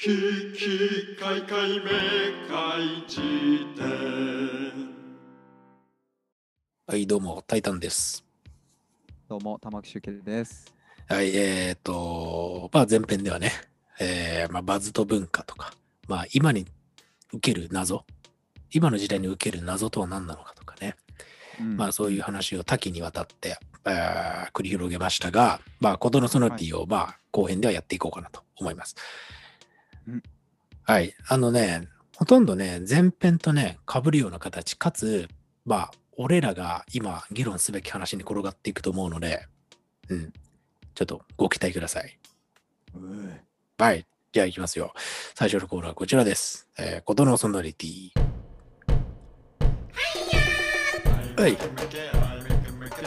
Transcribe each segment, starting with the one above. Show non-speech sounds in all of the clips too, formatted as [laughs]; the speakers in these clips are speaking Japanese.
ききかいかいめかいじ典はい、どうも、タイタンです。どうも、玉木周慶です。はい、えっ、と、まあ前編ではね、えーまあ、バズと文化とか、まあ今に受ける謎、今の時代に受ける謎とは何なのかとかね、うんまあそういう話を多岐にわたって、えー繰り広げましたが、まあことのソノティを、まあ後編ではやっていこうかなと思います。うんはい、あのね、ほとんどね、前編とね、被るような形、かつ、まあ、俺らが今議論すべき話に転がっていくと思うので、うん、ちょっとご期待ください。はい。じゃあ行きますよ。最初のコーナーはこちらです。えー、ことのソノリティ。はい。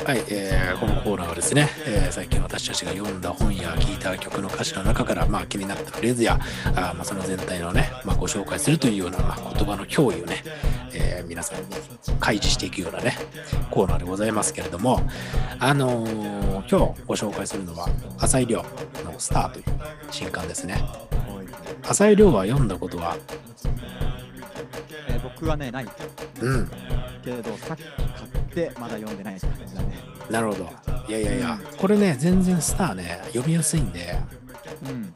はい、えーこのコーナーはですね、えー最近私たちが読んだ本や聴いた曲の歌詞の中から、まあ、気になったフレーズや、あーまあ、その全体のね、まあ、ご紹介するというような、まあ、言葉の脅威をね、えー皆さんに開示していくようなね、コーナーでございますけれども、あのー今日ご紹介するのは、浅井亮のスターという新刊ですね。浅井亮は読んだことは、えー僕はね、ないうん、けど、さっき買ってまだ読んでないって感じだね。なるほど。いやいやいや、これね、全然スターね、読みやすいんで、うん。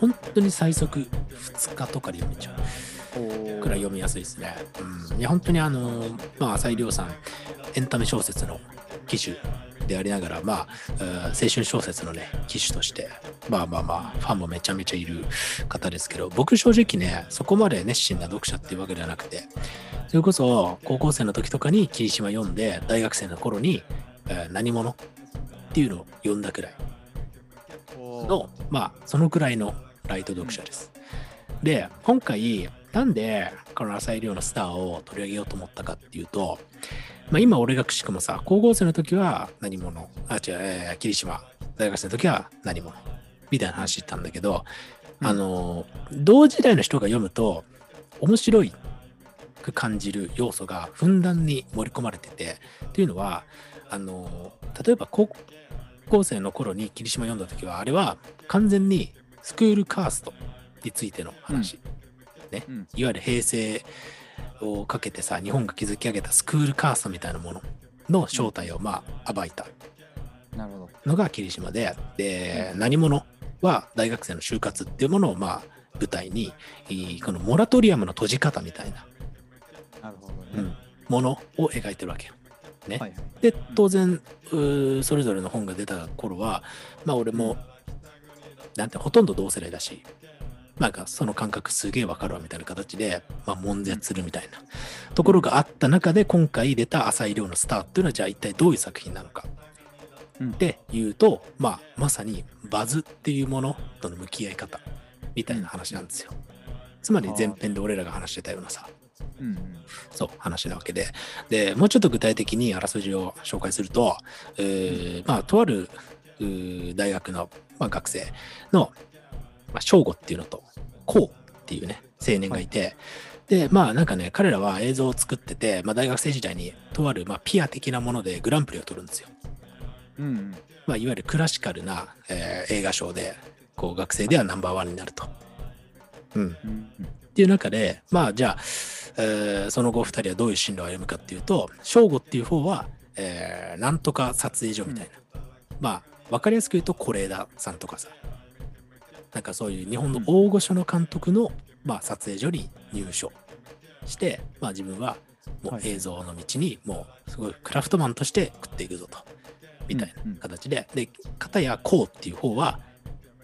本当に最速2日とかで読めちゃう。おくらい読みやすいですね。うん、いや本当にあの、まあ、浅井亮さん、エンタメ小説の機種でありながら、まあ、青春小説のね、機種として、まあまあまあ、ファンもめちゃめちゃいる方ですけど、僕正直ね、そこまで熱心な読者っていうわけではなくて、それこそ高校生の時とかに霧島読んで、大学生の頃に、えー何者っていうのを読んだくらいの、まあ、そのくらいのライト読者です。で、今回、なんでこの浅井亮のスターを取り上げようと思ったかっていうと、まあ、今俺がくしくもさ、高校生の時は何者、あ、違う、えー霧島、大学生の時は何者、みたいな話言ったんだけど、うん。あの、同時代の人が読むと、面白いく感じる要素がふんだんに盛り込まれてて、っていうのは、あの、例えば高校生の頃に霧島読んだ時は、あれは完全にスクールカーストについての話。うん。いわゆる平成をかけてさ、日本が築き上げたスクールカーストみたいなものの正体をまあ暴いたなるほど。のが霧島で、で、何者は大学生の就活っていうものをまあ舞台に、このモラトリアムの閉じ方みたいな、なるほどね。うん、ものを描いてるわけよ。ねはいはい。で、当然、それぞれの本が出た頃は、まあ俺も、なんてほとんど同世代だし、なんかその感覚すげえわかるわみたいな形で、まあ悶絶するみたいなところがあった中で、今回出た浅井亮のスターっていうのは、じゃあ一体どういう作品なのかうんっていうと、まあまさにバズっていうものとの向き合い方みたいな話なんですよ。つまり前編で俺らが話してたようなさ、うんうん。そう、話なわけで。で、もうちょっと具体的にあらすじを紹介すると、えーまあ、とある大学の、まあ、学生の、まあ、正吾っていうのと、こうっていうね、青年がいて、で、まあなんかね、彼らは映像を作ってて、まあ、大学生時代にとある、まあ、ピア的なものでグランプリを取るんですよ。うんうん。まあ、いわゆるクラシカルな、えー映画賞で、こう学生ではナンバーワンになると。うん。うんうん。っていう中で、まあじゃあ、えーその後2人はどういう進路を歩むかっていうと、正吾っていう方は、えーなんとか撮影所みたいな。まあ、わかりやすく言うと、是枝さんとかさ、なんかそういう日本の大御所の監督の、まあ、撮影所に入所して、まあ自分はもうはい映像の道に、もうすごいクラフトマンとして食っていくぞと。みたいなうんうん形で、で、片やこうっていう方は、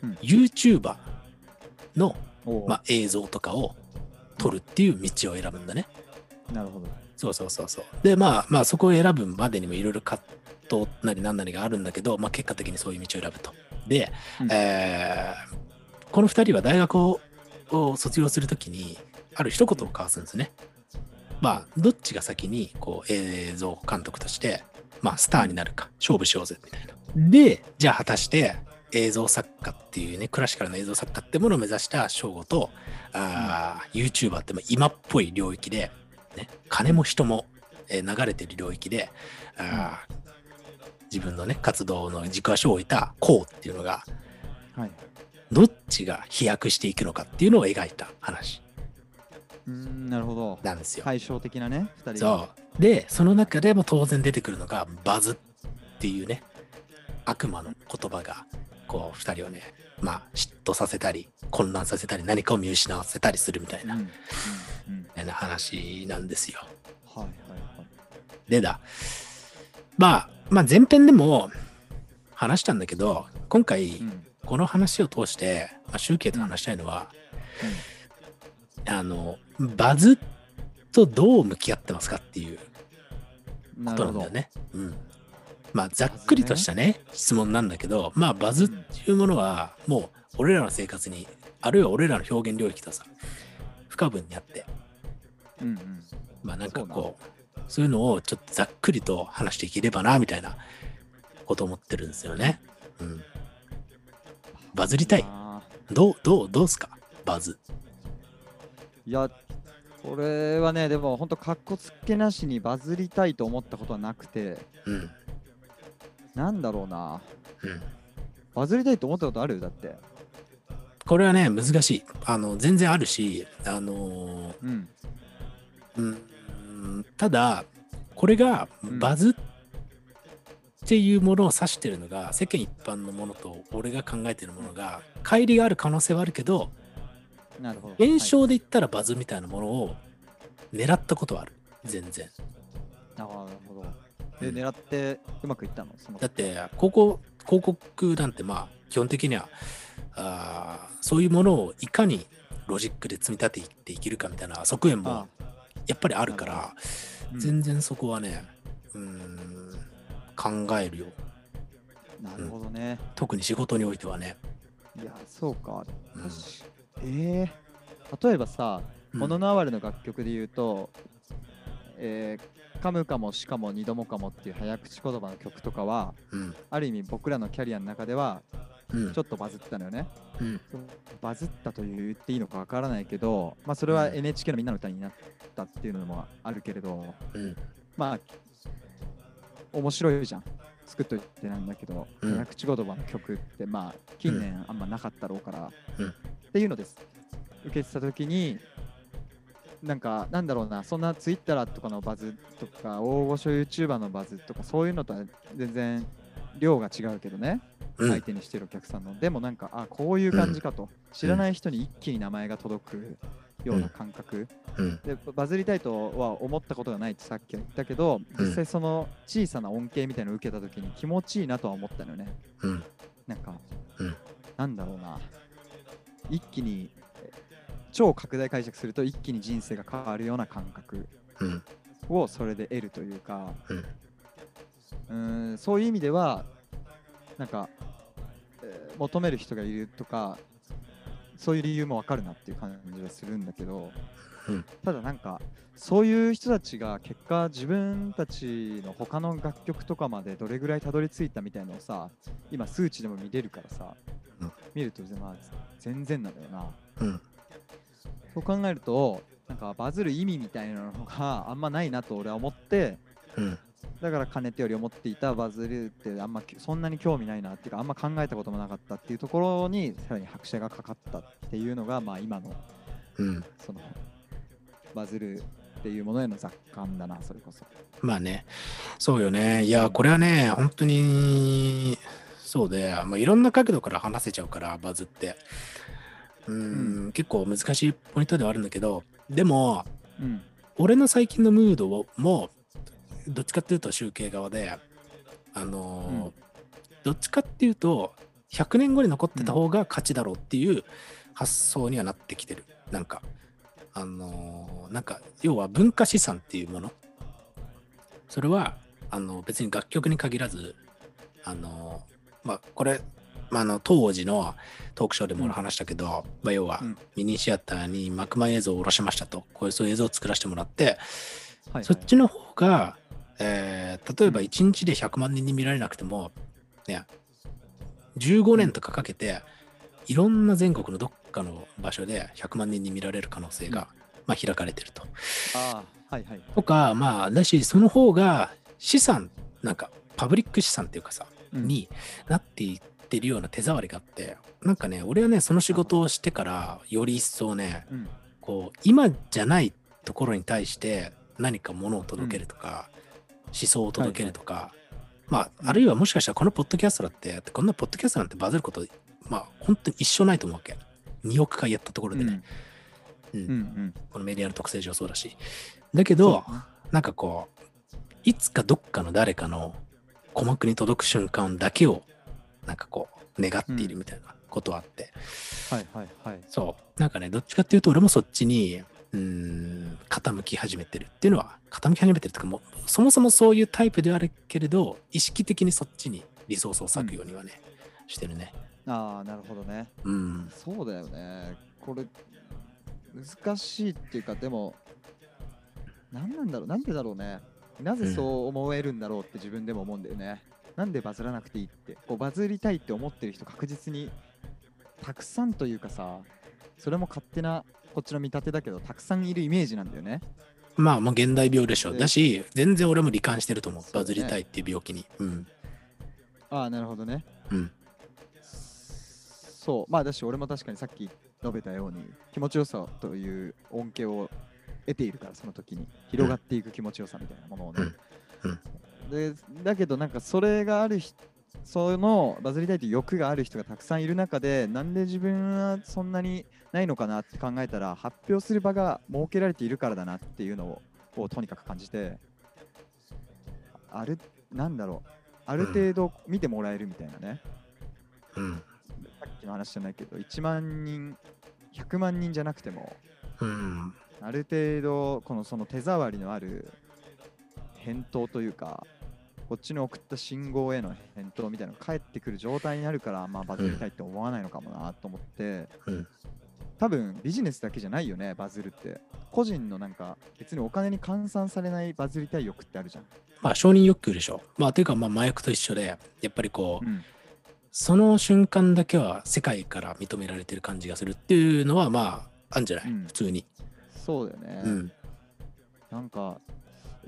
うん YouTuber の、まあ、映像とかを撮るっていう道を選ぶんだね。なるほど。そうそうそうそう。で、まあまあそこを選ぶまでにもいろいろ葛藤なりなんなりがあるんだけど、まあ結果的にそういう道を選ぶと。で、うんえーこの二人は大学をを卒業するときに、ある一言を交わすんですね。まあ、どっちが先にこう映像監督として、まあ、スターになるか、勝負しようぜ、みたいな。で、じゃあ果たして映像作家っていうね、クラシカルな映像作家ってものを目指した翔吾と、あー YouTuber ってまあ今っぽい領域で、ね、金も人も、えー流れてる領域で、あー自分のね、活動の軸足を置いたこうっていうのが、はい。どっちが飛躍していくのかっていうのを描いた話。うーんなるほど。なんですよ。対照的なね2人そう。で、その中でも当然出てくるのがバズっていうね、悪魔の言葉が、こう、二人をね、まあ、嫉妬させたり、混乱させたり、何かを見失わせたりするみたいな、うんみうんうん。たいな話なんですよ。はいはいはい。でだ、まあ、まあ、前編でも話したんだけど、今回、うんこの話を通して、まあ、集計と話したいのは、あの、バズとどう向き合ってますかっていうことなんだよね。うん。まあ、ざっくりとしたね、質問なんだけど、まあ、バズっていうものは、もう、俺らの生活に、あるいは俺らの表現領域とさ、不可分にあって、うんうんまあ、なんかこう、そういうのをちょっとざっくりと話していければな、みたいなことを思ってるんですよね。うん。バズりたい。あどう、どう、どうすか？バズ。ーいやこれはねでも本当かっこつけなしにバズりたいと思ったことはなくてうん。なんだろうなうん。バズりたいと思ったことある？だってこれはね、難しい。あの、全然あるし、あのーうんうん、ただ、これがうんバズっていうものを指してるのが、世間一般のものと俺が考えてるものが、乖離がある可能性はあるけど、なるほど。現象で言ったらバズみたいなものを狙ったことはある。全然。なるほど。でうん。狙ってうまくいったの？そのだって、広告広告なんて、まあ、基本的にはあー、そういうものをいかにロジックで積み立てていけるかみたいな側面もあやっぱりあるから、うん。全然そこはね、うーん、考えるよ。なるほどね、特に仕事においてはね。いやそうかうんえー、例えばさ「うんもののあわれ」の楽曲で言うと「えー、カムかもしかも二度もかも」っていう早口言葉の曲とかはうん。ある意味僕らのキャリアの中ではうんちょっとバズったのよね。うん。バズったと言っていいのかわからないけど、まあ、それはうん NHK のみんなの歌になったっていうのもあるけれど、うん。まあ面白いじゃん。作っといてなんだけど、うん。早口言葉の曲ってまあ近年あんまなかったろうから、うん。っていうのです。受けてた時になんかなんだろうなそんなツイッターとかのバズとか大御所 YouTuber のバズとかそういうのとは全然量が違うけどね、うん。相手にしてるお客さんの。でもなんかあこういう感じかと、知らない人に一気に名前が届くような感覚、うん。でバズりたいとは思ったことがないってさっきは言ったけどうん。実際その小さな恩恵みたいなのを受けた時に気持ちいいなとは思ったのよね。うん。なんか、うん。なんだろうな。一気にえ超拡大解釈すると一気に人生が変わるような感覚うん。をそれで得るというかうんそういう意味ではなんか、えー求める人がいるとかそういう理由もわかるなっていう感じはするんだけど、うんただなんかそういう人たちが結果自分たちの他の楽曲とかまでどれぐらいたどり着いたみたいなのをさ今数値でも見れるからさ、うん見ると、まあ、全然なんだよなうん。そう考えるとなんかバズる意味みたいなのがあんまないなと俺は思ってうん。だからかねてより思っていたバズるってあんまきそんなに興味ないなっていうかあんま考えたこともなかったっていうところにさらに拍車がかかったっていうのがまあ今のうん。そのバズるっていうものへの雑感だなそれこそ。まあね、そうよね。いや、これはね、本当に、そうで、まあ、いろんな角度から話せちゃうから、バズって。うーん、結構難しいポイントではあるんだけど、でも、うん俺の最近のムードをも、どっちかっていうと集計側で、あのーどっちかっていうと、100年後に残ってた方が勝ちだろうっていう発想にはなってきてる。なんか、あのーなんか、要は文化資産っていうもの。それは、あの別に楽曲に限らず、あのーまあ、これ、まあ、あの当時のトークショーでも俺話したけど、まあ、要はうん。ミニシアターに幕間映像を下ろしましたと、こういうそういう映像を作らせてもらって、はいはい。そっちの方が、えー例えば1日で100万人に見られなくても、ね、15年とかかけて、いろんな全国のどっかの場所で100万人に見られる可能性が、まあ、開かれてると。ああはいはい。とか、まあ、だし、その方が資産、なんか、パブリック資産っていうかさ、うんになっていっっているような手触りがあって、なんかね、俺はね、その仕事をしてから、より一層ね、うんこう、今じゃないところに対して何かものを届けるとか、思想を届けるとか、まあ、あるいはもしかしたらこのポッドキャストだって、こんなポッドキャストなんてバズること、まあ、本当に一生ないと思うわけ。2億回やったところでね、うん。うん。うんこのメディアの特性上そうだし。だけど、なんかこう、いつかどっかの誰かの鼓膜に届く瞬間だけを、なんかこう、願っているみたいなことはあって、はいはいはい。そう、なんかね、どっちかっていうと、俺もそっちに、うーん、傾き始めてるっていうのは、傾き始めてるっていうか、もう、そもそもそういうタイプではあるけれど、意識的にそっちにリソースを割くようにはね、してるね。ああなるほどね。うん。そうだよね。これ難しいっていうかでも何なんだろうなんでだろうね。なぜそう思えるんだろうって自分でも思うんだよね、なんでバズらなくていいって。こうバズりたいって思ってる人確実にたくさんというかさそれも勝手なこっちの見立てだけどたくさんいるイメージなんだよねまあ、もう現代病でしょ。でだし、全然俺も罹患してると思う。バズりたいっていう病気に。うん。ああなるほどねうん。そうまあだし俺も確かにさっき述べたように気持ちよさという恩恵を得ているからその時に広がっていく気持ちよさみたいなものをね、うんでだけどなんかそれがある人そのバズりたいという欲がある人がたくさんいる中でなんで自分はそんなにないのかなって考えたら発表する場が設けられているからだなっていうのををとにかく感じてあるなんだろうある程度見てもらえるみたいなね、うん。さっきの話じゃないけど1万人100万人じゃなくてもうん。ある程度このその手触りのある返答というかこっちの送った信号への返答みたいなのが返ってくる状態になるからまあバズりたいって思わないのかもなと思って、うん。多分ビジネスだけじゃないよねバズるって。個人のなんか別にお金に換算されないバズりたい欲ってあるじゃん、まあ、承認欲求でしょ。まあ、ていうか、まあ、麻薬と一緒で、やっぱりこう、うん。その瞬間だけは世界から認められてる感じがするっていうのは、まあ、あるんじゃない、うん。普通に。そうだよね、うん。なんか、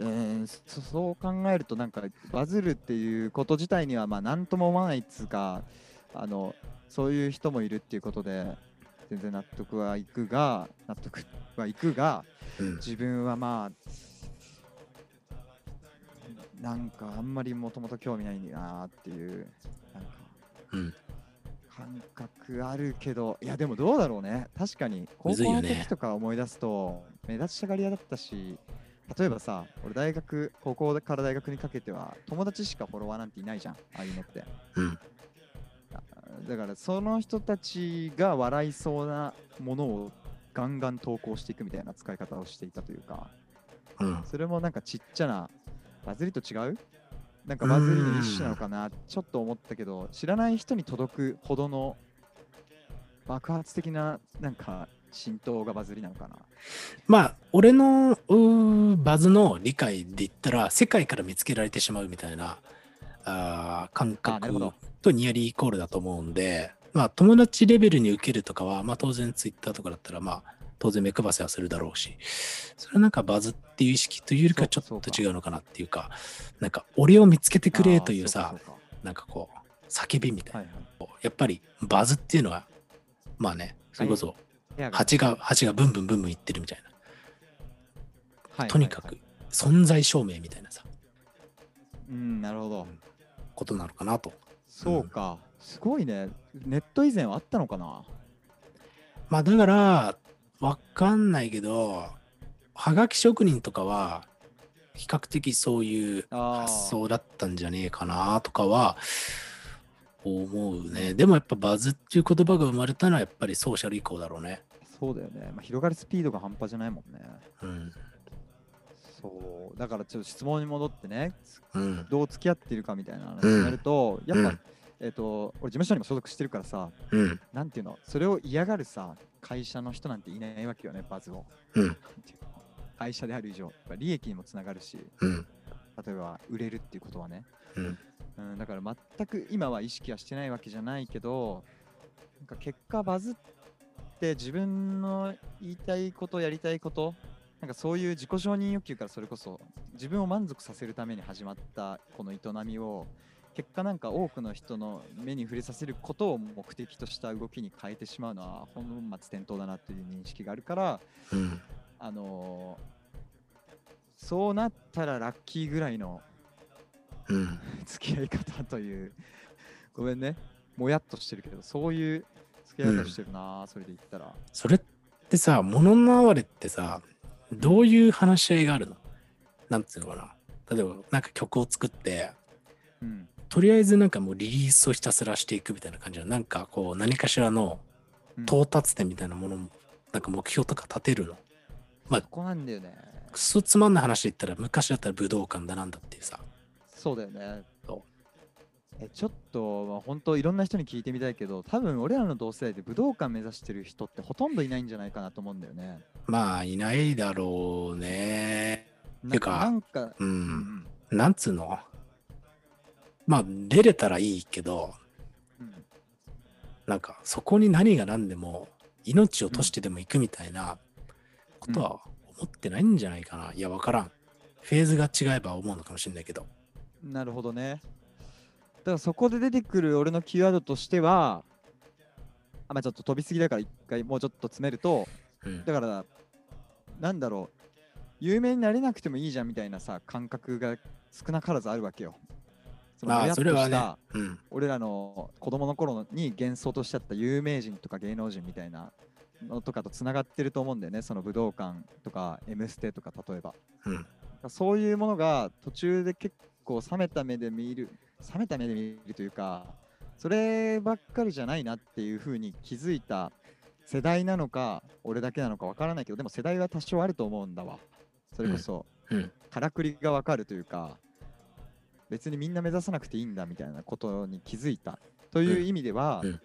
えーそそう考えるとなんかバズるっていうこと自体にはまあ何とも思わないっつうかあのそういう人もいるっていうことで全然納得はいくが納得はいくがうん。自分はまあなんかあんまりもともと興味ないなっていうなんかうん。感覚あるけどいやでもどうだろうね確かに高校の時とか思い出すと目立ちたがり屋だったし例えばさ俺大学高校から大学にかけては友達しかフォロワーなんていないじゃんああいうのってうん。あだからその人たちが笑いそうなものをガンガン投稿していくみたいな使い方をしていたというかうん。それもなんかちっちゃなバズりと違う？なんかバズりの一種なのかな？ちょっと思ったけど知らない人に届くほどの爆発的ななんか浸透がバズりなのかな。まあ、俺のバズの理解で言ったら、世界から見つけられてしまうみたいなあー感覚とニアリーイコールだと思うんで、まあ、友達レベルに受けるとかは、まあ、当然ツイッターとかだったら、まあ、当然目配せはするだろうし、それはなんかバズっていう意識というよりかはちょっと違うのかなっていうか、なんか俺を見つけてくれというあさなんかこう、叫びみたいな。そうかはい。やっぱりバズっていうのは、まあね、それこそはいはい蜂が、蜂がブンブンブンブン言ってるみたいな。はいとにかくはい存在証明みたいなさ、うんなるほどことなのかなと。そうかすごいねネット以前はあったのかな？まあだから、わかんないけど、はがき職人とかは、比較的そういう発想だったんじゃねえかなとかは思うね。でもやっぱバズっていう言葉が生まれたのはやっぱりソーシャル以降だろうね。そうだよね、まあ、広がるスピードが半端じゃないもんねうん。そうだからちょっと質問に戻ってねうん。どう付き合っているかみたいな話になると、やっぱ、うんえっ、と俺事務所にも所属してるからさうん。なんていうのそれを嫌がるさ会社の人なんていないわけよねバズをうん。会社である以上やっぱ利益にもつながるしうん。例えば売れるっていうことはね、うん。うん、だから全く今は意識はしてないわけじゃないけどなんか結果バズって自分の言いたいことやりたいことなんかそういう自己承認欲求からそれこそ自分を満足させるために始まったこの営みを結果なんか多くの人の目に触れさせることを目的とした動きに変えてしまうのは本末転倒だなという認識があるから、うん。あのーそうなったらラッキーぐらいのうん。付き合い方というごめんねもやっとしてるけどそういう付き合い方してるな、それで言ったら。それってさ、物の哀れってさ、どういう話し合いがあるの？なんつうのかな。例えば、なんか曲を作って、うん。とりあえずなんかもうリリースをひたすらしていくみたいな感じの、なんかこう、何かしらのうん。到達点みたいなものも、なんか目標とか立てるの。そこなんだよね。くそつまんない話で言ったら、昔だったら武道館だなんだっていうさ。そうだよね。そえちょっと、まあ、本当いろんな人に聞いてみたいけど多分俺らの同世代で武道館目指してる人ってほとんどいないんじゃないかなと思うんだよねまあ、いないだろうね。なてかなんか、う。うんんなんつうの？まあ、出れたらいいけど、うんなんか、そこに何が何でも、命を賭してでも行くみたいなことは思ってないんじゃないかな。いや、わからん。フェーズが違えば思うのかもしれないけど。なるほどねだからそこで出てくる俺のキーワードとしてはあまあちょっと飛びすぎだから一回もうちょっと詰めるとうん。だからなんだろう有名になれなくてもいいじゃんみたいなさ感覚が少なからずあるわけよそのとそれはねした。うん。俺らの子供の頃に幻想としてあった有名人とか芸能人みたいなのとかとつながってると思うんだよねその武道館とか「M ステ」とか例えばうん。そういうものが途中で結構冷めた目で見る冷めた目で見るというかそればっかりじゃないなっていう風に気づいた世代なのか俺だけなのかわからないけどでも世代は多少あると思うんだわ。それこそうん。からくりがわかるというか別にみんな目指さなくていいんだみたいなことに気づいた。という意味では、うん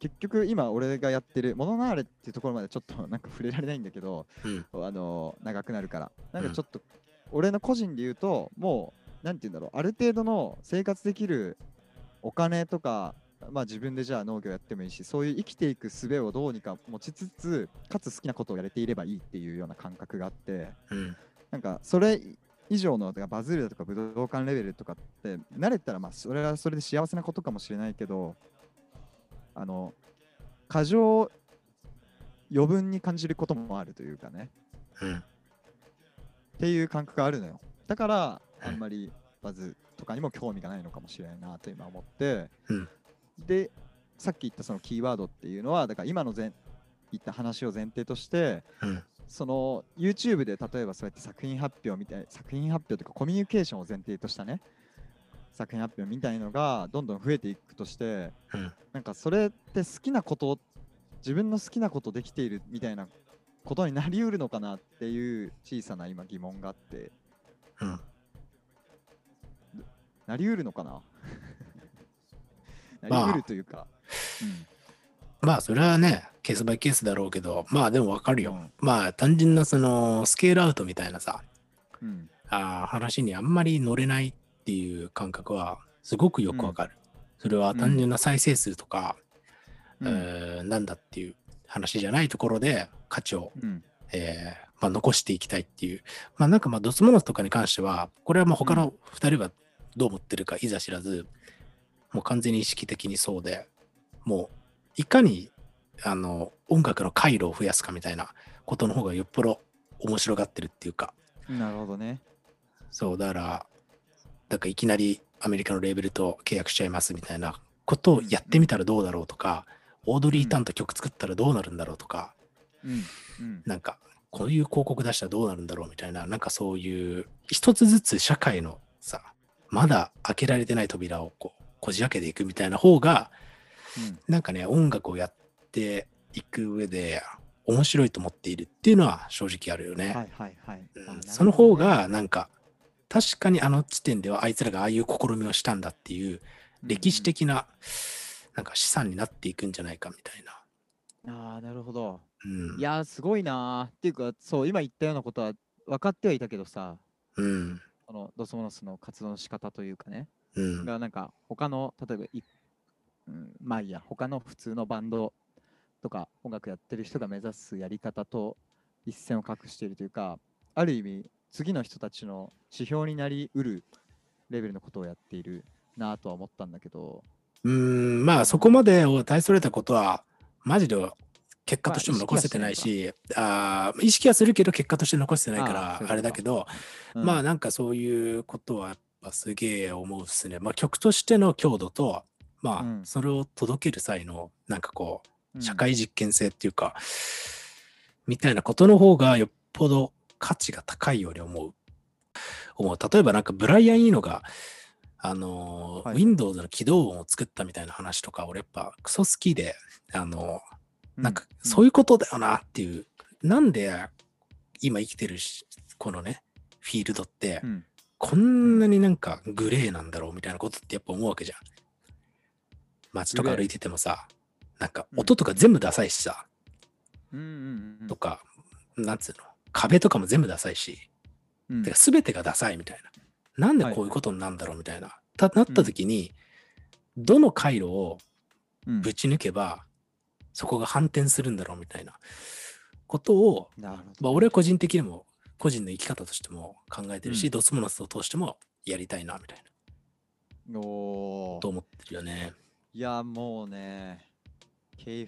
結局今俺がやってる「モノナーレ」っていうところまでちょっと [laughs] なんか触れられないんだけど、うん。あの長くなるから。なんうん。かちょっと、俺の個人で言うともうなんて言うんだろうある程度の生活できるお金とかまあ自分でじゃあ農業やってもいいしそういう生きていく術をどうにか持ちつつかつ好きなことをやれていればいいっていうような感覚があってうん。なんかそれ以上のバズるだとか武道館レベルとかって慣れたらまあそれはそれで幸せなことかもしれないけどあの過剰余分に感じることもあるというかねうん。っていう感覚があるのよだからうんあんまりバズとかにも興味がないのかもしれないなと今思って、うんでさっき言ったそのキーワードっていうのはだから今の前言った話を前提としてうん。その YouTube で例えばそうやって作品発表みたい作品発表というかコミュニケーションを前提としたね作品発表みたいのがどんどん増えていくとしてうん。なんかそれって好きなこと自分の好きなことできているみたいなことになりうるのかなっていう小さな今疑問があってうん。なりうるのかな？な [laughs] まあ。りうるというか、まあ、それはね、ケースバイケースだろうけど、まあでもわかるよ。うん。まあ、単純なその、スケールアウトみたいなさ、うん。うんあー話にあんまり乗れないっていう感覚は、すごくよくわかる。それは単純な再生数とか、うん。えーなんだっていう話じゃないところで価値を、うん。えーまあ、残していきたいっていう。まあなんかまあ、ドツモノスとかに関しては、これはもう他の2人はどう思ってるかいざ知らず、もう完全に意識的にそうで、もういかにあの音楽の回路を増やすかみたいなことの方がよっぽど面白がってるっていうか、なるほどね。そう、だから、だからいきなりアメリカのレーベルと契約しちゃいますみたいなことをやってみたらどうだろうとか、オードリー・タンと曲作ったらどうなるんだろうとか、うんうん。なんか、こういう広告出したらどうなるんだろうみたいな、なんかそういう、一つずつ社会のさ、まだ開けられてない扉をこう、こじ開けていくみたいな方が、うんなんかね、音楽をやっていく上で、面白いと思っているっていうのは正直あるよね。はいはいはい、その方が、なんか、確かにあの地点ではあいつらがああいう試みをしたんだっていう、歴史的な、なんか資産になっていくんじゃないかみたいな。ああなるほどうん。いやーすごいなーっていうかそう今言ったようなことは分かってはいたけどさうん。このドスモノスの活動の仕方というかねうん。がなんか他の例えばい、うん、まあいいや他の普通のバンドとか音楽やってる人が目指すやり方と一線を画しているというかある意味次の人たちの指標になりうるレベルのことをやっているなとは思ったんだけど、うーん、まあそこまでを大それたことは、マジで結果としても残せてないし、あー意識はするけど結果として残せてないからあれだけど、うんまあなんかそういうことはやっぱすげえ思うっすね。まあ曲としての強度と、まうんあそれを届ける際のなんかこううん社会実験性っていうか、みたいなことの方がよっぽど価値が高いように思う。思う。例えばなんかブライアン・イーノが、あのーはい Windows の起動音を作ったみたいな話とか、俺やっぱクソ好きで、あのーなんかそういうことだよなっていう、なんで今生きてるしこのね、フィールドってう、ん。こんなになんかグレーなんだろうみたいなことってやっぱ思うわけじゃん。街とか歩いててもさ、なんかうん音とか全部ダサいしさ、とか、なんつうの、壁とかも全部ダサいし、うん。てか全てがダサいみたいな。なんでこういうことになるんだろうみたいな。たなった時に、どの回路をうん。ぶち抜けば、そこが反転するんだろうみたいな。ことを、まあ、俺は個人的にも、個人の生き方としても考えてるし、うん。ドスモノスを通してもやりたいなみたいな。おー。と思ってるよね。いやもうね敬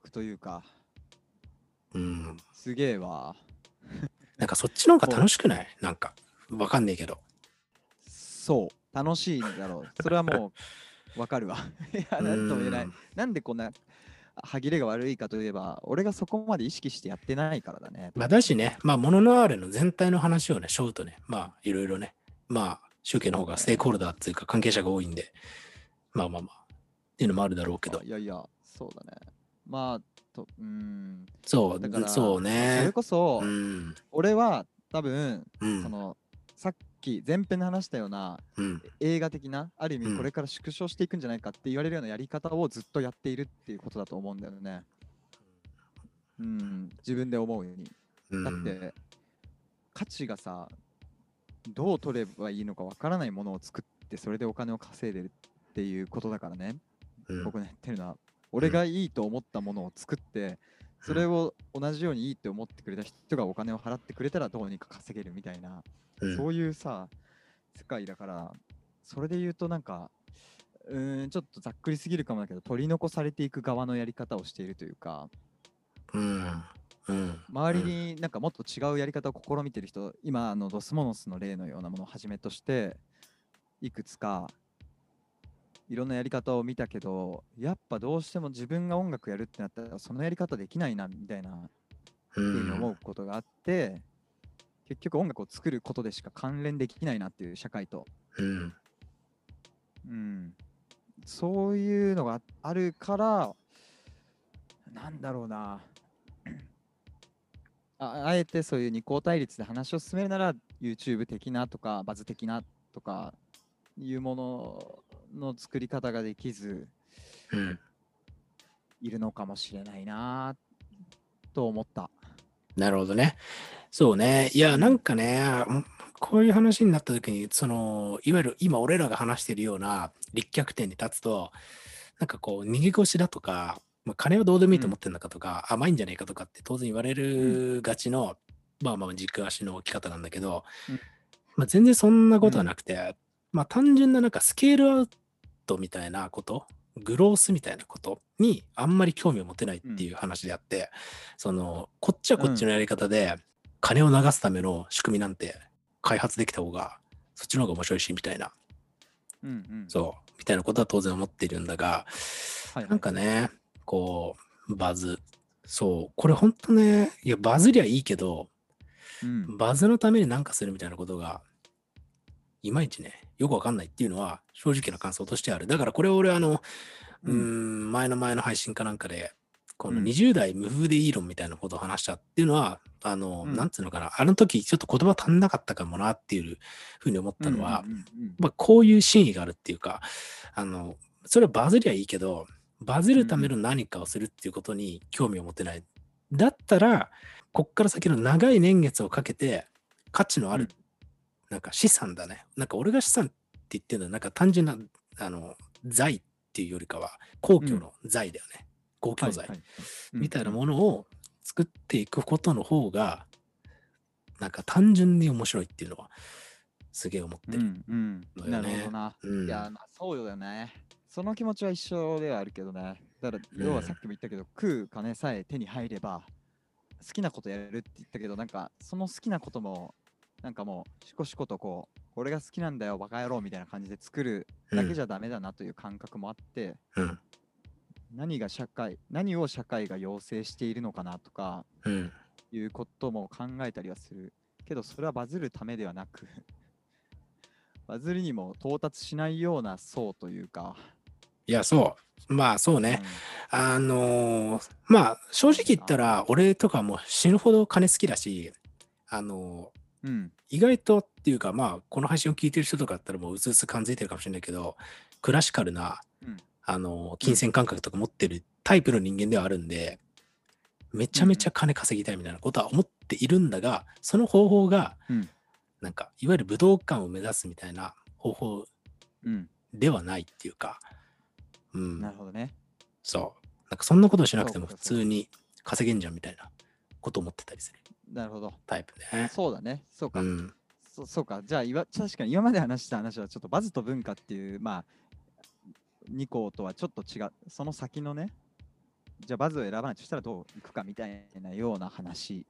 服というか。うん。すげえわ。なんかそっちの方が楽しくない？なんか、わかんねえけど。そう。楽しいんだろう。それはもうわかるわ。いやなんとも言えない。うん。なんでこんな歯切れが悪いかといえば俺がそこまで意識してやってないからだね。まあ、だしね、まあ、モノノアーレの全体の話をね、しょうとね、まあ、いろいろね、まあ、集計の方がステークホルダーっていうか関係者が多いんで、まあまあまあ、っていうのもあるだろうけど。あ、いやいやそうだね。まあとうーん。そうだから、そうそねれ。こそ、うん、俺は多分うん。そ、のさっき前編で話したようなうん、映画的なある意うん味これから縮小していくんじゃないかって言われるようなやり方をずっとやっているっていうことだと思うんだよね。うん、自分で思うように。うんだって、価値がさ、どう取ればいいのかわからないものを作って、それでお金を稼いでるっていうことだからね。うん僕の言ってるのは、俺がいいと思ったものを作って、それを同じようにいいって思ってくれた人がお金を払ってくれたらどうにか稼げるみたいな、うん。そういうさ、世界だから、それで言うとなんか、うーん、ちょっとざっくりすぎるかもだけど、取り残されていく側のやり方をしているというか、うん、うん、周りになんかもっと違うやり方を試みてる人、今あのドスモノスの例のようなものをはじめとしていくつかいろんなやり方を見たけどやっぱどうしても自分が音楽やるってなったらそのやり方できないなみたいなふう思うことがあって、結局音楽を作ることでしか関連できないなっていう社会と、うん、うん、そういうのがあるからなんだろうな。ああえてそういう二項対立で話を進めるなら YouTube 的なとかバズ的なとかいうものの作り方ができずうん。いるのかもしれないなと思った。なるほどね。そうね。いや、なんかね、うんこういう話になった時に、その、いわゆる今俺らが話しているような立脚点に立つと、なんかこう、逃げ腰だとか、まあ、金はどうでもいいと思ってんのかとか、甘いんじゃねえかとかって当然言われるがちの、まあまあ軸足の置き方なんだけど、うんまあ、全然そんなことはなくて、まあ単純ななんかスケールアウトみたいなこと、グロースみたいなことにあんまり興味を持てないっていう話であって、そのこっちはこっちのやり方で金を流すための仕組みなんて開発できた方がそっちの方が面白いしみたいな。うんうん。そう。みたいなことは当然思っているんだがはいはい。なんかねこうバズ。そう。これほんとねいやバズりゃいいけどうん。バズのために何かするみたいなことがいまいちねよくわかんないっていうのは正直な感想としてある。だからこれ俺あのうん。ん前の前の配信かなんかでこのうん。20代無風でいい論みたいなことを話したっていうのは、あの、うん。なんつうのかな、あの時ちょっと言葉足んなかったかもなっていうふうに思ったのは、まあ、こういう真意があるっていうか、あの、それはバズりゃいいけど、バズるための何かをするっていうことに興味を持てない。だったら、こっから先の長い年月をかけて、価値のある、うんなんか資産だね。なんか俺が資産って言ってるのは、なんか単純な、あの、財っていうよりかは、公共の財だよね。公共財。はいはいみたいなものを作っていくことの方が、なんか単純に面白いっていうのはすげえ思ってる。うんうんなるほどな。うんいや、まあ、そうだよね。その気持ちは一緒ではあるけどね。だから、要はさっきも言ったけど、食う金さえ手に入れば、好きなことやるって言ったけど、なんか、その好きなことも、なんかもう、しこしことこう、俺が好きなんだよ、バカ野郎みたいな感じで作るだけじゃダメだなという感覚もあって、うん。何が社会、何を社会が要請しているのかなとか、うん。いうことも考えたりはするけどそれはバズるためではなく [laughs] バズるにも到達しないような層というか、いや、そう。まあ、そうね。あのーまあ、正直言ったら、俺とかも死ぬほど金好きだし、あのーうん、うん意外とっていうか、まあ、この配信を聞いてる人とかだったらもううつうつ感づいてるかもしれないけど、クラシカルな、うん。あのー金銭感覚とか持ってるタイプの人間ではあるんで、めちゃめちゃ金稼ぎたいみたいなことは思っているんだが、その方法が、うん。なんか、いわゆる武道館を目指すみたいな方法うん、ではないっていうか、うん。なるほどね。そう。なんかそんなことしなくても普通に稼げんじゃんみたいなこと思ってたりするなるほど。タイプね。そうだね。そうか、うん。そそうか。じゃあいわ確かに今まで話した話はちょっとバズと文化っていうまあ2個とはちょっと違う。その先のねじゃあバズを選ばないとしたらどういくかみたいなような話。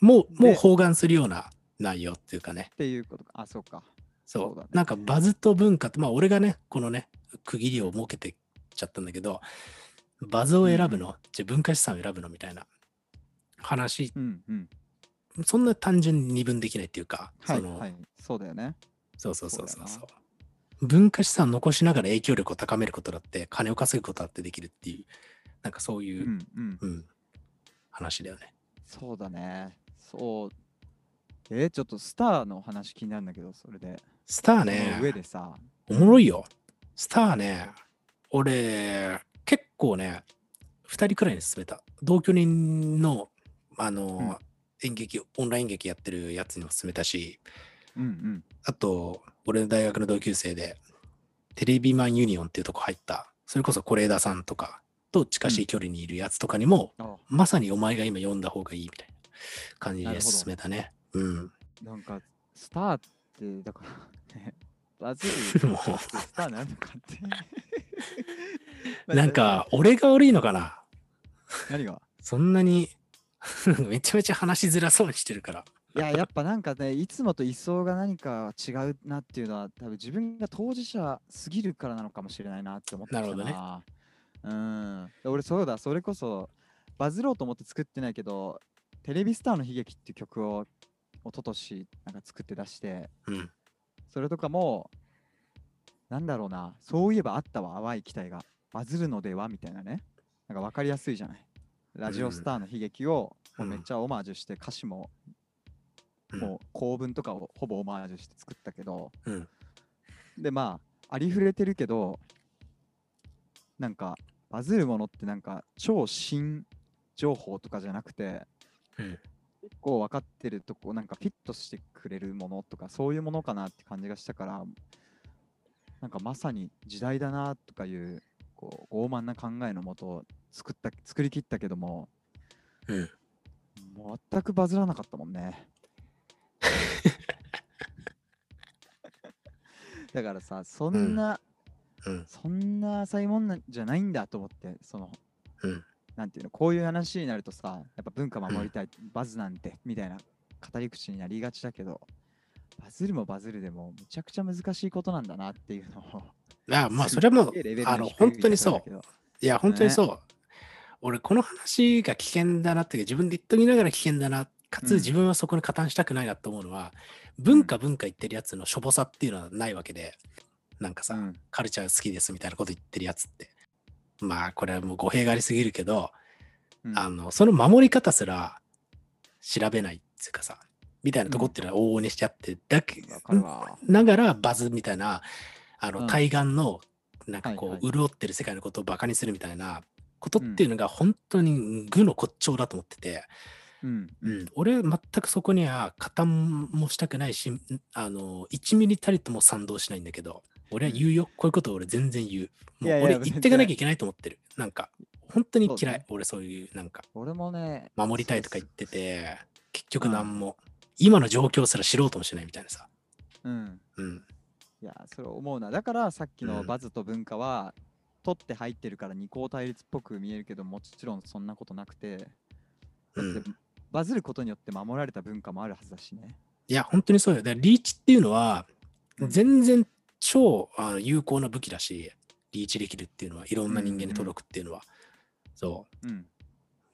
もう、もうで包含するような内容っていうかね。っていうことか。あそうか。そう。そうだね。なんかバズと文化って、まあ俺がね、このね、区切りを設けてちゃったんだけど、バズを選ぶの、じゃあ文化資産を選ぶの？みたいな話、うんうんそんな単純に二分できないっていうか、その、はいはいそうだよねそうそうそうそうそう。文化資産残しながら影響力を高めることだって、金を稼ぐことだってできるっていう、なんかそういうう、んうんうん、話だよね。そうだね。そう。えーちょっとスターの話気になるんだけど、それで。スターそねの、上でさ、おもろいよ。スターね、俺、結構ね、2人くらいに勧めた。同居人の、あの、うん演劇、オンライン劇やってるやつにも勧めたし、うんうん。あと、俺の大学の同級生で、テレビマンユニオンっていうとこ入った、それこそ是枝さんとかと近しい距離にいるやつとかにも、あまさにお前が今読んだ方がいいみたいな感じで勧めたね。うん。なんか、スターって、だから、ね、バズるスターなのかって。なんか、[laughs] 俺が悪いのかな？何が？そんなに [laughs] めちゃめちゃ話しづらそうにしてるから。いや、やっぱなんかね、いつもと位相が何か違うなっていうのは、多分自分が当事者すぎるからなのかもしれないなって思ってきたな。なるほどねうん。俺、そうだ、それこそ、バズろうと思って作ってないけど、テレビスターの悲劇っていう曲を、一昨年なんか作って出して、うん。それとかも、なんだろうな、そういえばあったわ、淡い期待が。バズるのではみたいなね。なんか分かりやすいじゃない。ラジオスターの悲劇をめっちゃオマージュして、歌詞もうんもう構文とかをほぼオマージュして作ったけど、うん。でまあ、ありふれてるけど、なんかバズるものってなんか超新情報とかじゃなくて、うん。結構分かってるとこなんかフィットしてくれるものとかそういうものかなって感じがしたからなんかまさに時代だなとかいうこう傲慢な考えのもとを作った作り切ったけどもうん。全くバズらなかったもんね [laughs] だからさそんな、うん。そんな浅いもんじゃないんだと思ってそのうん。なんていうのこういう話になるとさやっぱ文化守りたい、バズなんてみたいな語り口になりがちだけどバズるもバズるでもめちゃくちゃ難しいことなんだなっていうのをあまあ、それはもうあの、本当にそう。いや、本当にそう。俺、この話が危険だなっていうか、自分で言っときながら危険だな、かうん。つ自分はそこに加担したくないなと思うのは、文化文化言ってるやつのしょぼさっていうのはないわけで、なんかさ、うん。カルチャー好きですみたいなこと言ってるやつって。まあ、これはもう語弊がありすぎるけど、うん。あの、その守り方すら調べないっていうかさ、みたいなとこっていうのは往々にしちゃって、だけながらバズみたいな、あの、うん。対岸の、なんかこう、潤ってる世界のことをバカにするみたいなことっていうのが本当に愚の骨頂だと思ってて、うんうん、俺は全くそこには加担もしたくないし、あの、1ミリたりとも賛同しないんだけど、俺は言うよ。こういうことを俺全然言う。もいう俺言っていかなきゃいけないと思ってる。なんか、本当に嫌い。ね俺そういう、なんか、俺もね守りたいとか言ってて、結局何も、今の状況すら知ろうともしないみたいなさ。そううん。うん。いや、それ思うな。だからさっきうんのバズと文化は、取って入ってるから二項対立っぽく見えるけど、もちろんそんなことなくて、だうんってバズることによって守られた文化もあるはずだしね。いや、本当にそうよ。で、リーチっていうのは、うん全然超あの有効な武器だし、リーチできるっていうのは、いろんな人間に届くっていうのは。そう。うん。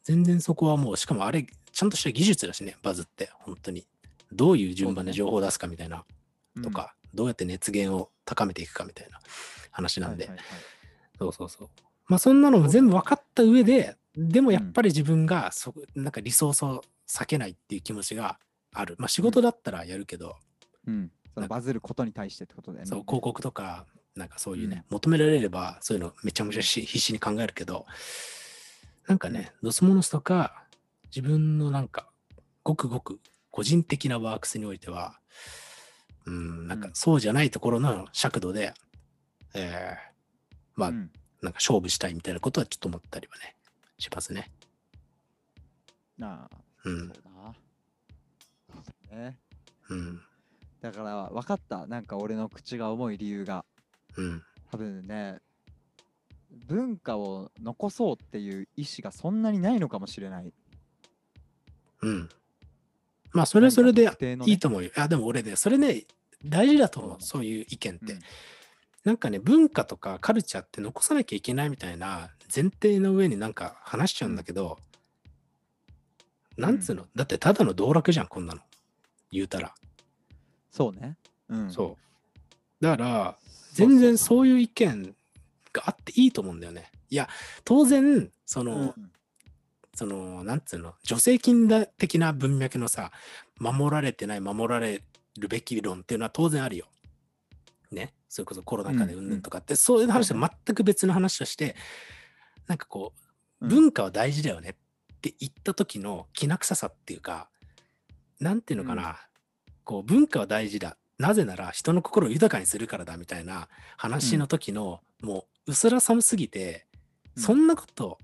全然そこはもう、しかもあれ、ちゃんとした技術だしね、バズって、本当に。どういう順番で情報を出すかみたいな、とか、どうやって熱源を高めていくかみたいな話うん、なんで、はいはいはいそうそうそう。まあ、そんなのも全部分かった上で、でもやっぱり自分がそ、なんかリソースを避けないっていう気持ちがある。まあ、仕事だったらやるけど、うん。そバズることに対してってことだよね。そう、広告とか、なんかそういうね、求められれば、そういうのめちゃめちゃし必死に考えるけど、なんかね、ドスモノスとか、自分のなんか、ごくごく個人的なワークスにおいては、うん、なんかうんそうじゃないところの尺度で、えー、まあ、うんなんか勝負したいみたいなことはちょっと思ったりはね、しますね。ああ、うんそうだな。ね。うん、だから分かった。なんか俺の口が重い理由が。うん、多分ね、文化を残そうっていう意思がそんなにないのかもしれない。うん。まあ、それはそれでいいと思うよ。あ、でも俺ね、それね、大事だと思う、うんそういう意見って。うんなんかね、文化とかカルチャーって残さなきゃいけないみたいな前提の上になんか話しちゃうんだけど、なんつうの、だってただの道楽じゃん、こんなの。言うたら。そうね。うん。そう。だから、全然そそういう意見があっていいと思うんだよね。いや、当然、その、う。うんその、なんつうの、女性近代的な文脈のさ、守られてない、守られるべき論っていうのは当然あるよ。ね。それこそコロナ禍でうんうんぬんとかって、そういう話は全く別の話として、なんかこう、うん文化は大事だよねって言った時のきな臭さっていうか、なんていうのかな、こう、文化は大事だ。なぜなら人の心を豊かにするからだみたいな話の時の、もう薄ら寒すぎて、うんそんなこと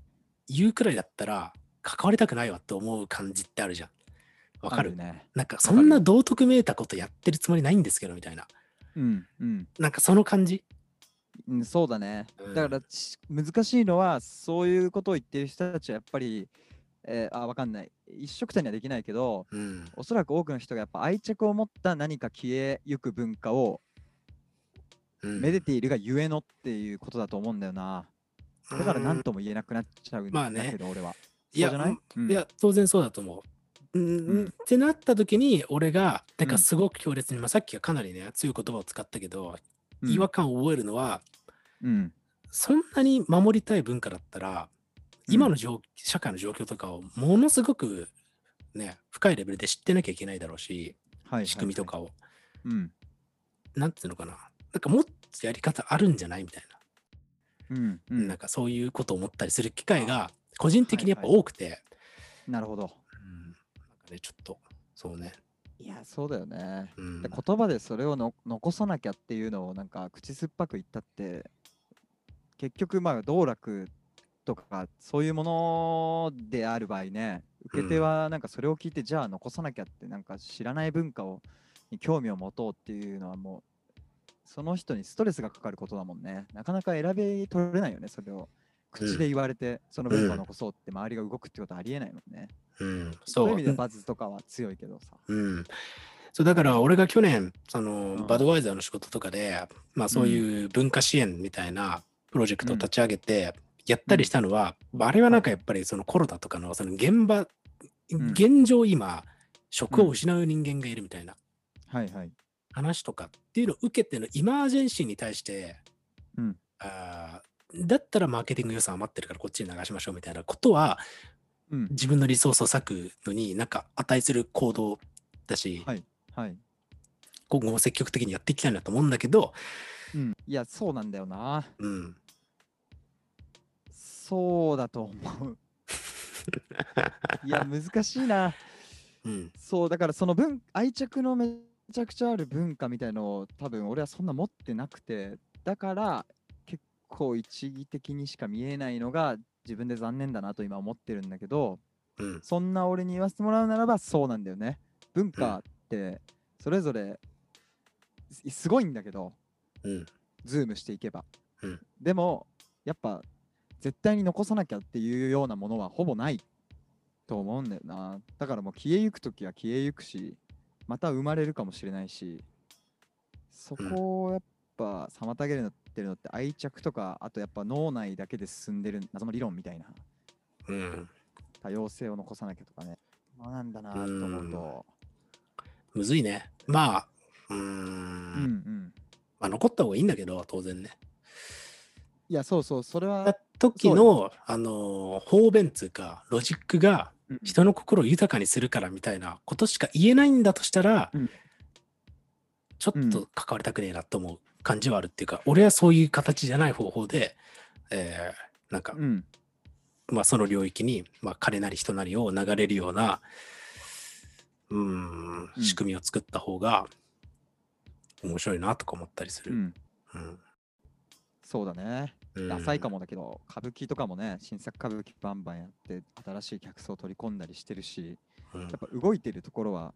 言うくらいだったら関わりたくないわって思う感じってあるじゃん。わかる？あね。なんかるそんな道徳めいたことやってるつもりないんですけどみたいな。うん。うん。なんかその感じ？うん、そうだね。うんだからち難しいのはそういうことを言ってる人たちはやっぱり、えーあわかんない一緒くたにはできないけどうん。おそらく多くの人がやっぱ愛着を持った何か消えゆく文化をうんめでているがゆえのっていうことだと思うんだよな。だから何とも言えなくなっちゃうんまあねだけど、俺は。いやゃない、うんいや、当然そうだと思う。うんうんってなった時に俺が、てうんかすごく強烈に、まあ、さっきはかなりね強い言葉を使ったけど、うん違和感を覚えるのはうん。そんなに守りたい文化だったら、うん今の状社会の状況とかをものすごくね深いレベルで知ってなきゃいけないだろうしはいはいはい仕組みとかを、うん。なんていうのかななんかもっとやり方あるんじゃないみたいうん。うな、んなんかそういうことを思ったりする機会が個人的にやっぱ多くて、なるほど。ねちょっとそうね、いや、そうだよね。うん。で言葉でそれをの残さなきゃっていうのをなんか口酸っぱく言ったって結局まあ道楽とかそういうものである場合ね受け手はなんかそれを聞いてじゃあ残さなきゃってなんか知らない文化をに興味を持とうっていうのはもうその人にストレスがかかることだもんね。なかなか選び取れないよねそれを。口で言われてその文化を残そうって周りが動くってことはありえないもんね、うん、そそうういう意味でバズとかは強いけどさ。うん、そうだから俺が去年その、うん。バドワイザーの仕事とかで、まあ、そういう文化支援みたいなプロジェクトを立ち上げてやったりしたのは、まああれはなんかやっぱりそのコロナとかのその現場、ん。現状今職を失う人間がいるみたいな。はいはい。話とかっていうのを受けてのイマージェンシーに対して、うん。あーだったらマーケティング予算余ってるからこっちに流しましょうみたいなことはうん自分のリソースを割くのになんか値する行動だし、はいはい今後も積極的にやっていきたいなと思うんだけど、うん、いや、そうなんだよな。うん、そうだと思う。[laughs] いや、難しいな。うん、そう、だからその文、愛着のめちゃくちゃある文化みたいのを多分俺はそんな持ってなくて、だから結構一義的にしか見えないのが自分で残念だなと今思ってるんだけど、うん、そんな俺に言わせてもらうならばそうなんだよね。文化ってそれぞれすすごいんだけど、うん。ズームしていけば。うんでも、やっぱ、絶対に残さなきゃっていうようなものはほぼないと思うんだよな。だからもう消えゆくときは消えゆくし、また生まれるかもしれないし、そこをやっぱ妨げるのってるのって愛着とか、あとやっぱ脳内だけで進んでる謎の理論みたいなうん。多様性を残さなきゃとかね。まあなんだなと思うと。むずいね。まあ、うーん。うんうん。まあ、残った方がいいんだけど、当然ね。いや、そうそう、それはた。時の、あのー、方便つうか、ロジックがうん人の心を豊かにするからみたいなことしか言えないんだとしたら、うんちょっと関わりたくねえなと思う感じはあるっていうか、俺はそういう形じゃない方法で、えーなんか、うん。まあ、その領域に、まあ、彼なり人なりを流れるような、うーん、うん仕組みを作った方が面白いなとか思ったりする。うん。うんそうだね。うんダサいかもだけど、歌舞伎とかもね、新作歌舞伎バンバンやって、新しい客層を取り込んだりしてるし、うんやっぱ動いてるところは、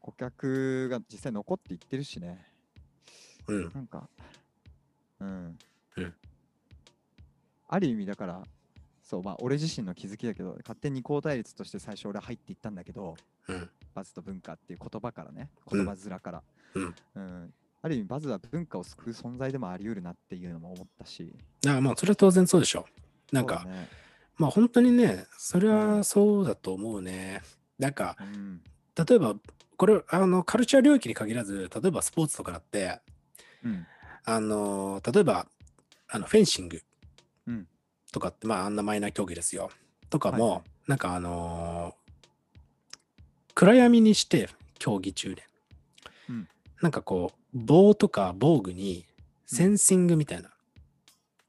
顧客が実際残っていってるしね。うんなんか、うん。うんある意味だから、そう、まあ、俺自身の気づきだけど、勝手に二項対立として最初俺は入っていったんだけど、うんバズと文化っていう言葉からね、言葉面から。うんうんある意味、バズは文化を救う存在でもあり得るなっていうのも思ったし。だからまあそれは当然そうでしょ。なんか、ねまあ本当にね、それはそうだと思うね。なんか、うん例えば、これ、あの、カルチャー領域に限らず、例えばスポーツとかだって、うん。あの、例えば、あの、フェンシング。うん。とかって、まああんなマイナー競技ですよ。とかも、はいはい。なんかあの暗闇にして、競技中で。うん。なんかこう、棒とか防具にセンシングみたいな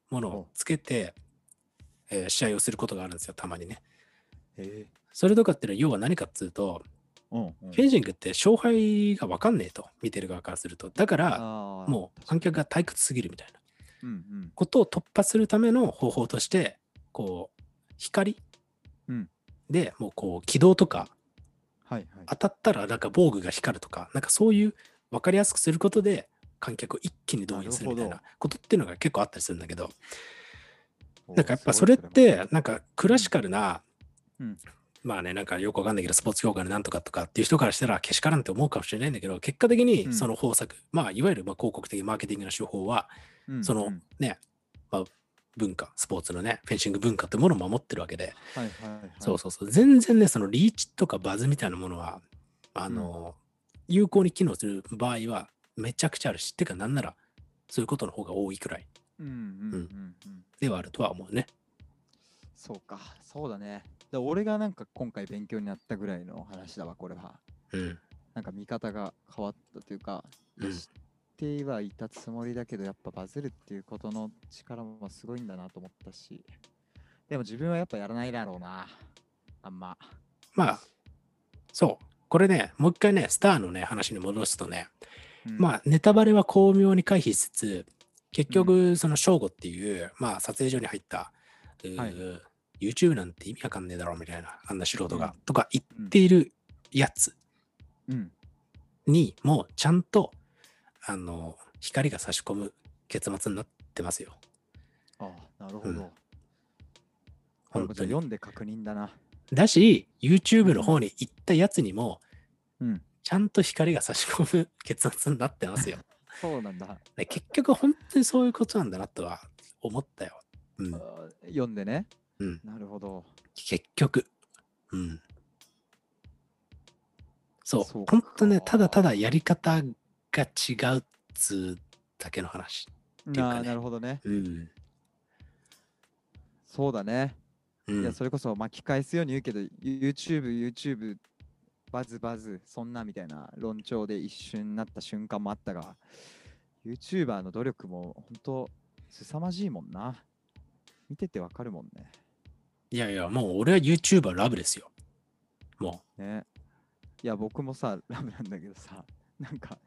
ものをつけて、えー試合をすることがあるんですよ、たまにね。それとかっていうのは要は何かっつうと、うんうん。フェンシングって勝敗が分かんねえと、見てる側からすると。だから、もう観客が退屈すぎるみたいな。ことを突破するための方法として、こう、光うん。でもうこう、軌道とかはいはい。当たったらなんか防具が光るとか、なんかそういう分かりやすくすることで、観客を一気に動員するみたいなことっていうのが結構あったりするんだけど、おなんかやっぱそれって、なんかクラシカルな、うんまあね、なんかよくわかんないけど、スポーツ業界のなんとかとかっていう人からしたら、けしからんって思うかもしれないんだけど、結果的うん。にその方策、まあ、いわゆるまあ広告的マーケティングの手法は、うんそのうん。ね、まあ、文化、スポーツのね、フェンシング文化ってものを守ってるわけで、はいはいはい。そうそうそう、全然ね、そのリーチとかバズみたいなものは、あの、有効に機能する場合はめちゃくちゃあるし、てかなんなら、そういうことの方が多いくらい。うんうんうん。うん。ではあるとは思うね。そうか。そうだねで俺がなんか今回勉強になったぐらいの話だわこれは。うん。なんか見方が変わったというか、うん。知ってはいたつもりだけどやっぱバズるっていうことの力もすごいんだなと思ったし。でも自分はやっぱやらないだろうなあんま。まあ、そう。これね、もう一回ね、スターのね、話に戻すとね、まあ、ネタバレは巧妙に回避しつつ、結局、その正吾っていう、まあ、撮影所に入った、YouTube なんて意味わかんねえだろうみたいな、あんな素人が、うん。とか言っているやつ。うん。にも、ちゃんと、あの、光が差し込む結末になってますよ。ああなるほど、うん。本当に。読んで確認だな。だし、YouTube の方に行ったやつにも、うん。ちゃんと光が差し込む結末になってますよ。[laughs] そうなんだ、で結局、本当にそういうことなんだなとは思ったよ。うん。読んでねうん。なるほど結局。うん。そう。そう本当ね、かただただやり方が違うっつうだけの話。ていうかなねなるほどねうん。そうだねうん、いや、それこそ巻き返すように言うけど、YouTube、YouTube、バズバズ、そんなみたいな論調で一瞬になった瞬間もあったが、YouTuber の努力も本当、凄まじいもんな。見ててわかるもんね。いやいや、もう俺は YouTuber ラブですよ。もね。いや、僕もさ、ラブなんだけどさ、[laughs] なんか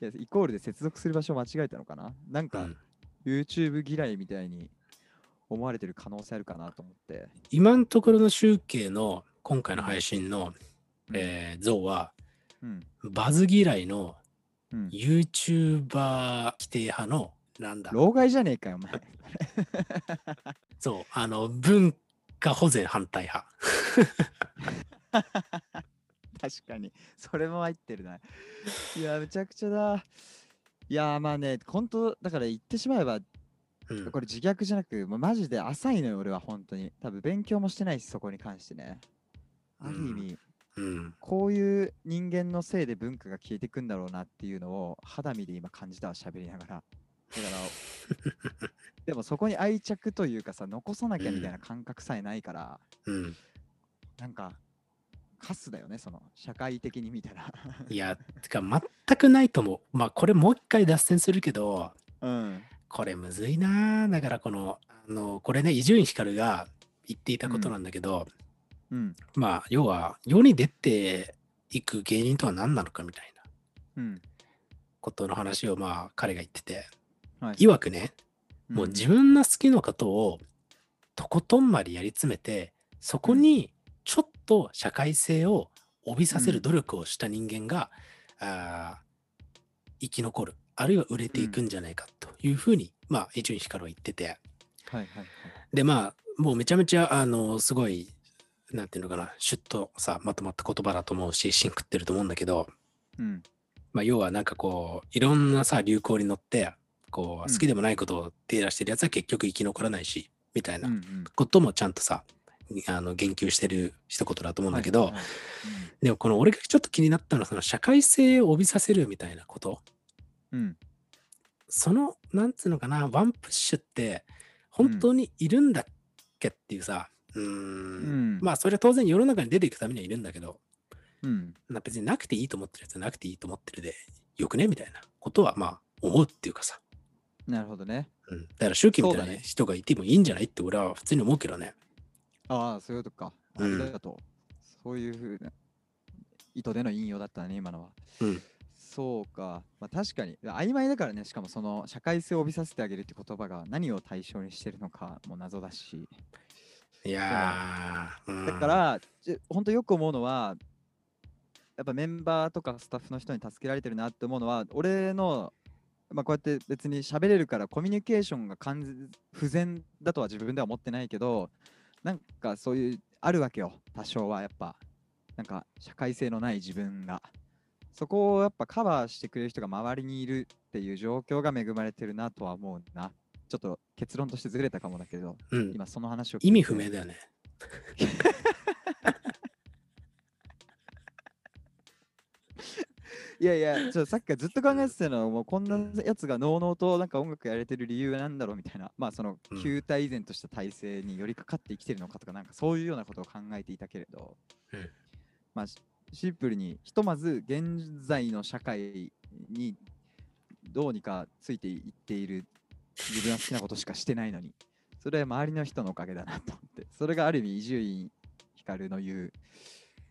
いや、イコールで接続する場所を間違えたのかな？なんう。うか、ん YouTube 嫌いみたいに思われてる可能性あるかなと思って。今のところの集計の今回の配信の、うんえー像は、うん。バズ嫌いのうん、YouTuber 規定派の、なんだ、老害じゃねえかよ、お前。[laughs] そう、あの、文化保全反対派。確かに、それも入ってるな。いや、めちゃくちゃだ。いや、まあね、本当だから言ってしまえば、うんこれ自虐じゃなく、もうマジで浅いのよ、俺は本当に。多分勉強もしてないし、そこに関してね。ある意味、うん。こういう人間のせいで文化が消えていくんだろうなっていうのを肌身で今感じたわ、喋りながら。だから、でもそこに愛着というかさ、残さなきゃみたいな感覚さえないから、うん。なんか、カスだよね、その、社会的に見たら。いや、てか、全くないと思う。まあ、これもう一回脱線するけど、うん。これむずいな。だから、この、あの、これね、伊集院光が言っていたことなんだけど、うん。まあ、要は、世に出ていく芸人とは何なのかみたいなうん。ことの話を、まあ、彼が言ってて、はい。いわくね、もう自分の好きなことをとことんまでやり詰めて、そこにちょっと社会性を帯びさせる努力をした人間が、あー生き残る、あるいは売れていくんじゃないかというふうに、まあ、伊集院光は言ってて、はいはいはい。で、まあ、もうめちゃめちゃ、あの、すごい、なんていうのかな、シュッとさ、まとまった言葉だと思うし、芯食ってると思うんだけど、うん。まあ、要はなんかこう、いろんなさ、流行に乗って、こう、うん好きでもないことを手出してるやつは結局生き残らないし、みたいな。こともちゃんとさ、あの言及してる一言だと思うんだけど、でもこの俺がちょっと気になったのは、その社会性を帯びさせるみたいなこと、うん。その、なんつうのかな、ワンプッシュって、本当にいるんだっけっていうさ、うーん、うん。まあ、それは当然世の中に出ていくためにはいるんだけど、うん。な別になくていいと思ってるやつはなくていいと思ってるで、よくねみたいなことは、まあ、思うっていうかさ、なるほどね。うん、だから周期みたいな、ね人がいてもいいんじゃないって俺は普通に思うけどね。ああ、そういうことか。あうんりがとう。そういうふうな意図での引用だったね、今のは。うんそうか。まあ確かに。曖昧だからね、しかもその社会性を帯びさせてあげるって言葉が何を対象にしてるのかも謎だし。いやだから、じ本当よく思うのは、やっぱメンバーとかスタッフの人に助けられてるなって思うのは、俺の、まあ、こうやって別に喋れるからコミュニケーションが完全不全だとは自分では思ってないけど、なんかそういう、あるわけよ、多少はやっぱ。なんか社会性のない自分が。そこをやっぱカバーしてくれる人が周りにいるっていう状況が恵まれてるなとは思うな。ちょっと結論としてずれたかもだけど、うん、今その話を意味不明だよね。[laughs] いやいや、ちょっとさっきからずっと考えてたのは、もうこんなやつがのうのうとなんか音楽やれてる理由なんだろうみたいな、まあそのうん。球体依然とした体制に寄りかかって生きてるのかとか、なんかそういうようなことを考えていたけれど、うんまあシシンプルに、ひとまず現在の社会にどうにかついていっている自分は好きなことしかしてないのに、それは周りの人のおかげだなと思って、それがある意味伊集院光の言う、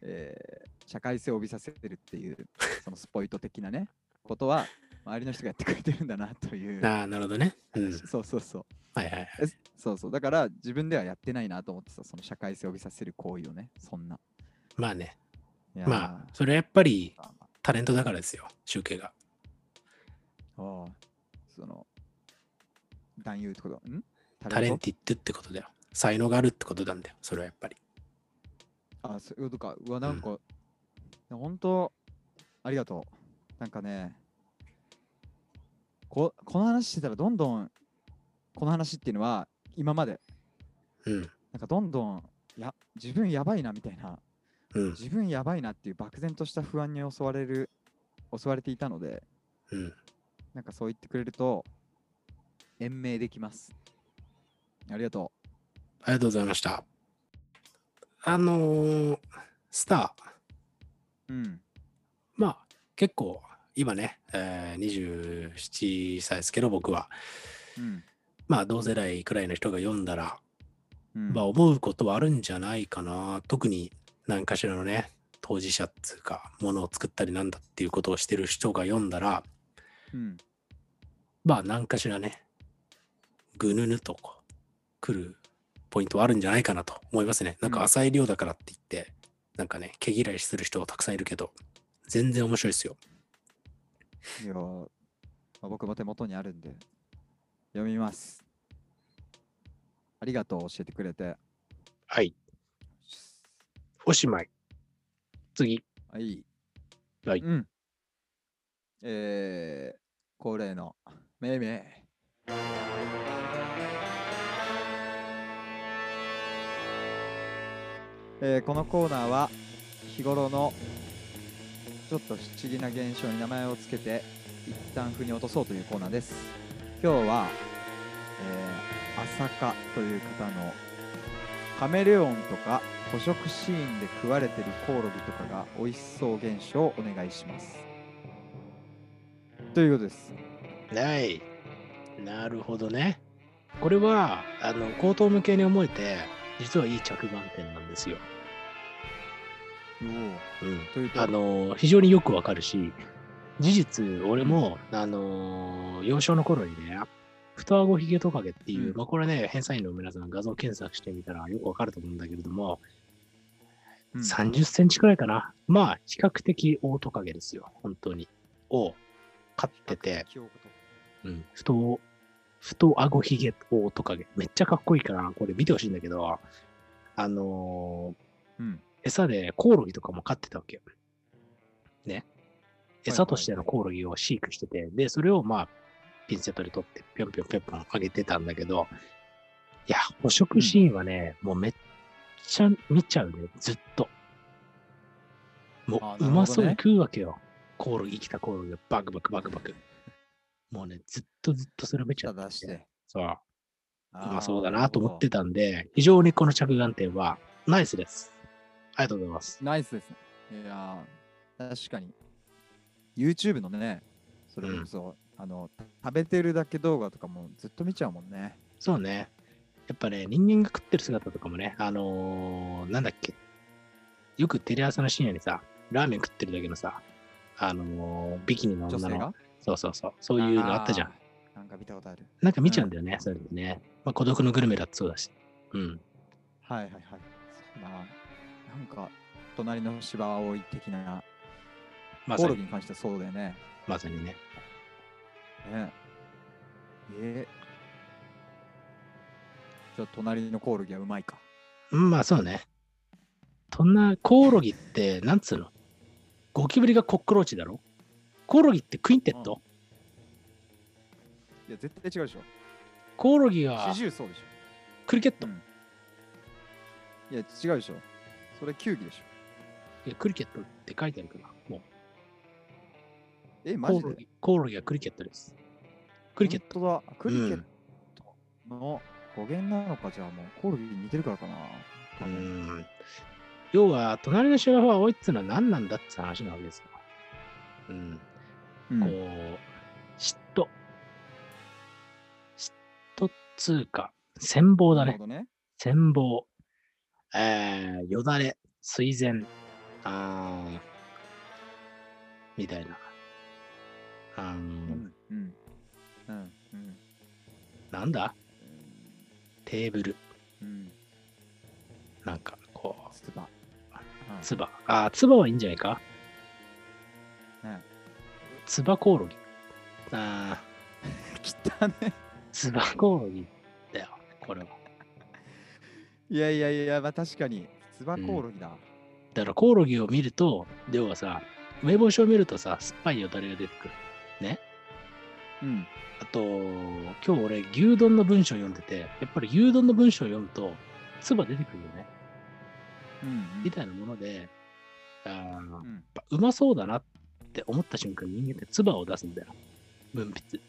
えー社会性を帯びさせるっていう、[laughs] そのスポイト的なね、ことは、周りの人がやってくれてるんだなという。ああ、なるほどね。うん。そうそうそう。はいはいはい。えそうそう。だから自分ではやってないなと思ってさ、その社会性を帯びさせる行為をね、そんな。まあね。まあ、それはやっぱりタレントだからですよ、集計が。あああその、男優ってこと？ん？タレンティッドってことだよ。才能があるってことなんだよ、それはやっぱり。あ、そういうことか。うわ、なんか、本当、ありがとう。なんかね、ここの話してたら、どんどん、この話っていうのは、今まで、うん。なんかどんどん、や、自分やばいなみたいな、うん。自分やばいなっていう漠然とした不安に襲われる、襲われていたので、うん。なんかそう言ってくれると、延命できます。ありがとありがとうございました。あのースター、う。うん。まあ結構今ね、えー、27歳ですけど僕は、うん。まあ同世代くらいの人が読んだら、うん、まあ思うことはあるんじゃないかな。特に何かしらのね、当事者っていうか、ものを作ったりなんだっていうことをしてる人が読んだら、うん。まあ何かしらね、ぐぬぬとこう来るポイントはあるんじゃないかなと思いますね。なんかうん浅い量だからって言って、なんかね、毛嫌いする人はたくさんいるけど、全然面白いですよ。いや、まあ僕も手元にあるんで、読みます。ありがとう、教えてくれて。はい。おしまい。次。はい。はいうん。えー、恒例の、めいめい。えーこのコーナーは日頃のちょっと不思議な現象に名前をつけて一旦腑に落とそうというコーナーです今日は、えー、朝香という方のカメレオンとか捕食シーンで食われてるコオロギとかが美味しそう現象をお願いしますということですない。なるほどね。これは、あの、口頭向けに思えて、実はいい着眼点なんですよ。うん。あの、非常によくわかるし、事実、俺も、あの、幼少の頃にね、太あごひげトカゲっていう、うん。まあこれね、偏差員の皆さん画像検索してみたらよくわかると思うんだけれども、うん。30センチくらいかな。まあ、比較的大トカゲですよ、本当に。を飼ってて、うん、太、太あごひげ大トカゲ。めっちゃかっこいいから、これ見てほしいんだけど、あのーうん餌でコオロギとかも飼ってたわけよ。ね。餌としてのコオロギを飼育してて、で、それをまあ、ピンセットで取って、ぴょんぴょんぴょんぴょんあげてたんだけど、いや、捕食シーンはね、もうめっちゃ見ちゃうね、ずっと。もあう、うまそうに食うわけよ。コオロギ、生きたコオロギをバクバクバクバク。もうね、ずっとずっとそれを見ちゃって出してそう、うまそうだなと思ってたんで、非常にこの着眼点はナイスです。ありがとうございます。ナイスですね。いやー確かに。YouTube のね、それこそ、あの、食べてるだけ動画とかもずっと見ちゃうもんね。そうね。やっぱね、人間が食ってる姿とかもね、あのーなんだっけ。よくテレ朝の深夜にさ、ラーメン食ってるだけのさ、あのービキニの女のそうそうそう、そういうのあったじゃん。なんか見たことある。なんか見ちゃうんだよね、それでね。まあ、孤独のグルメだってそうだし。うん。はいはいはい。そうだな。なんか、隣の芝葵的な、まコオロギ、に関してはそうだよね。まさにね。ねえじゃあ、隣のコオロギはうまいか。うん、まあそうね。そんなコオロギって、なんつうの？ゴキブリがコックローチだろ？コオロギってクインテット、いや、絶対違うでしょ。コオロギがクリケット、ょ。うん。いや、違うでしょ。それ球技でしょ。いやクリケットって書いてあるから、もう。え、マジで？コオロギコオロギはクリケットです。クリケット。トだ。クリケットの語源なのか、じゃあもうコオロギに似てるからかな。う多分ん。要は、隣の芝生は多いっつうのは何なんだって話なわけですよ。うん。うんこう、嫉妬。嫉妬っつうか、羨望だねなるほ。どね。羨望。えー、よだれ、水前、あーみたいな。あーうん。うん。うん。うん。なんだ？テーブル。うん。なんか、こう、つば。つば。あー、つばはいいんじゃないか？ねつばコオロギ。あ来た [laughs] ね。ー、つばコオロギだよ、これは。いやいやいや、まあ確かに、つばコオロギだ。だからコオロギを見ると、要はさ、梅干しを見るとさ、酸っぱいよだれが出てくる。うん。あと、今日俺、牛丼の文章を読んでて、やっぱり牛丼の文章を読むと、つば出てくるよね。うん。みたいなもので、あうん。ぱうまそうだなって思った瞬間、人間ってつばを出すんだよ。分泌。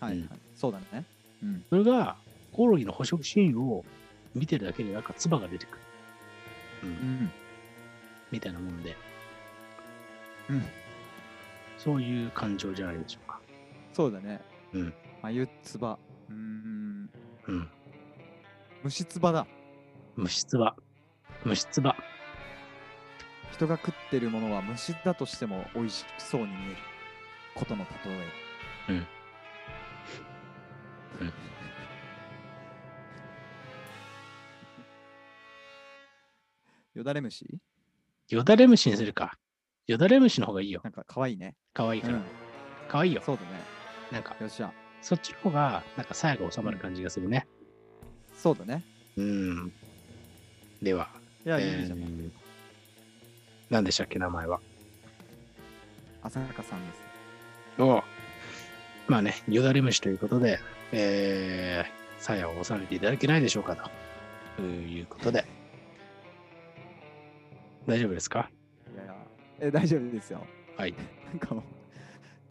はい、はい。そうだね。うん。それが、コオロギの捕食シーンを見てるだけで、なんかつばが出てくる。うんうん。みたいなもんで、うん。そういう感情じゃないでしょうか。そうだね。うん。眉つば。うーん。うん。虫つばだ。虫つば。虫つば。人が食ってるものは虫だとしても美味しそうに見えることの例え。うん。うん。よだれ虫よだれ虫にするか。よだれ虫の方がいいよ。なんか可愛いね。可愛いから。うんかわいいよ。そうだね。なんか、よっしゃ。そっちの方が、なんか、鞘が収まる感じがするね。そうだね。うん。では、いや、えいいじゃん。ー何でしたっけ、名前は。浅香さんです。おうまあね、よだれ虫ということで、えー、鞘を収めていただけないでしょうかということで。大丈夫ですか？いやえ、大丈夫ですよ。はい。なんかも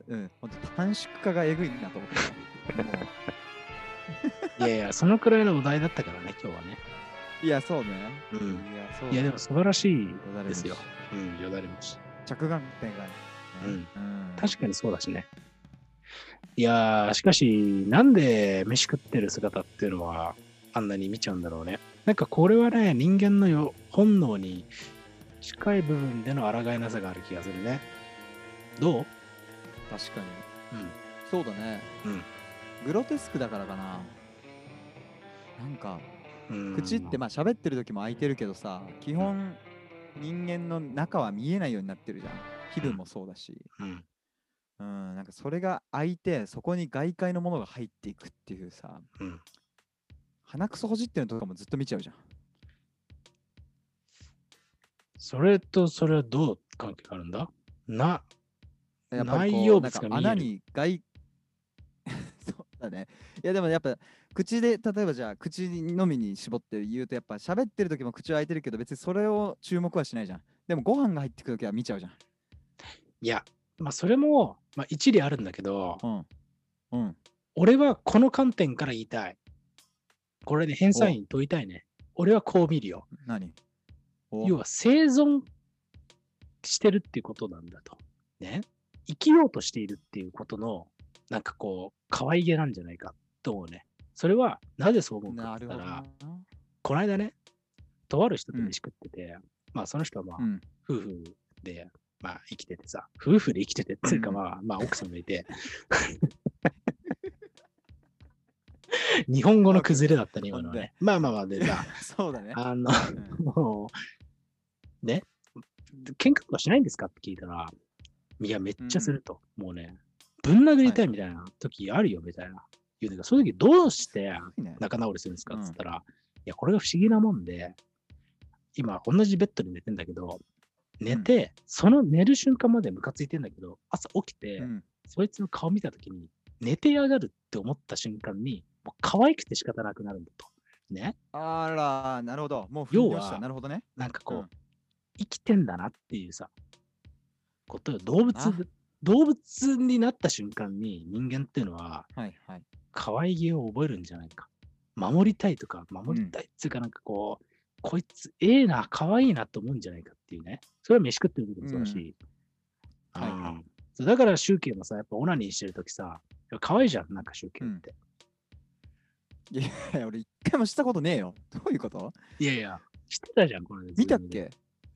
う、うん、ほんと短縮化がえぐいなと思って。も [laughs] いやいや、そのくらいのお題だったからね、今日はね。ういや、そうね。うん。いや、そう。いや、でも素晴らしいですよ。うん、よだれ虫。着眼点がね。うんうん確かにそうだしね。いやー、しかし、なんで飯食ってる姿っていうのは、あんなに見ちゃうんだろうね。なんかこれはね、人間のよ本能に近い部分での抗いなさがある気がするね。どう？確かに。うん。そうだね。うんグロテスクだからかな。なんか、うん口ってまあ喋ってる時も開いてるけどさ、基本人間の中は見えないようになってるじゃん。皮膚もそうだし。うん。うん、なんかそれが開いて、そこに外界のものが入っていくっていうさ、うん。鼻くそほじってるのとかもずっと見ちゃうじゃん。それとそれはどう関係があるんだ？な、内容物が穴に外 [laughs] そうだね。いやでもやっぱ口で例えばじゃあ口のみに絞って言うとやっぱ喋ってる時も口は開いてるけど別にそれを注目はしないじゃん。でもご飯が入ってくる時は見ちゃうじゃん。いや、まあそれも、まあ一理あるんだけど、うん。うん。俺はこの観点から言いたい。これで偏差員問いたいね。俺はこう見るよ。何？お要は生存してるっていうことなんだと。ね。生きようとしているっていうことの、なんかこう、可愛げなんじゃないかと思うね。それは、なぜそう思うかって言ったらな。、この間ね、とある人とうん飯食ってて、まあその人はまあ、うん。夫婦で、まあ生きててさ、夫婦で生きててっていうかうんまあ、まあ奥さんがいて、[laughs] 日本語の崩れだったね、今のはね。まあまあまあでさ、[laughs] そうだね。あの、うんもう、ね、喧嘩とかしないんですかって聞いたら、いや、めっちゃすると。もうね、ぶん殴りたいみたいな時あるよ、みたいな。言うてか、そういう時どうして仲直りするんですかうんって言ったら、いや、これが不思議なもんで、今、同じベッドで寝てんだけど、寝て、その寝る瞬間までムカついてんだけど、朝起きて、うん。そいつの顔見たときに、寝てやがるって思った瞬間に、もう可愛くて仕方なくなるんだと。ね。あら、なるほど。もう要は。なるほどね。なんかこう、うん生きてんだなっていうさ、ことよ動物あ、動物になった瞬間に人間っていうのは、はいはい。可愛げを覚えるんじゃないか。守りたいとか、守りたいっていうか、なんかこう、こいつ、ええな、可愛いなと思うんじゃないかっていうね。それは飯食ってる時もそうだし。うんはいはいうんそうだから、集計もさ、やっぱオナニーしてる時さ、可愛いじゃん、なんか集計って。いやいや、俺一回もしたことねえよ。どういうこと？いやいや、してたじゃん、これ。見たっけ？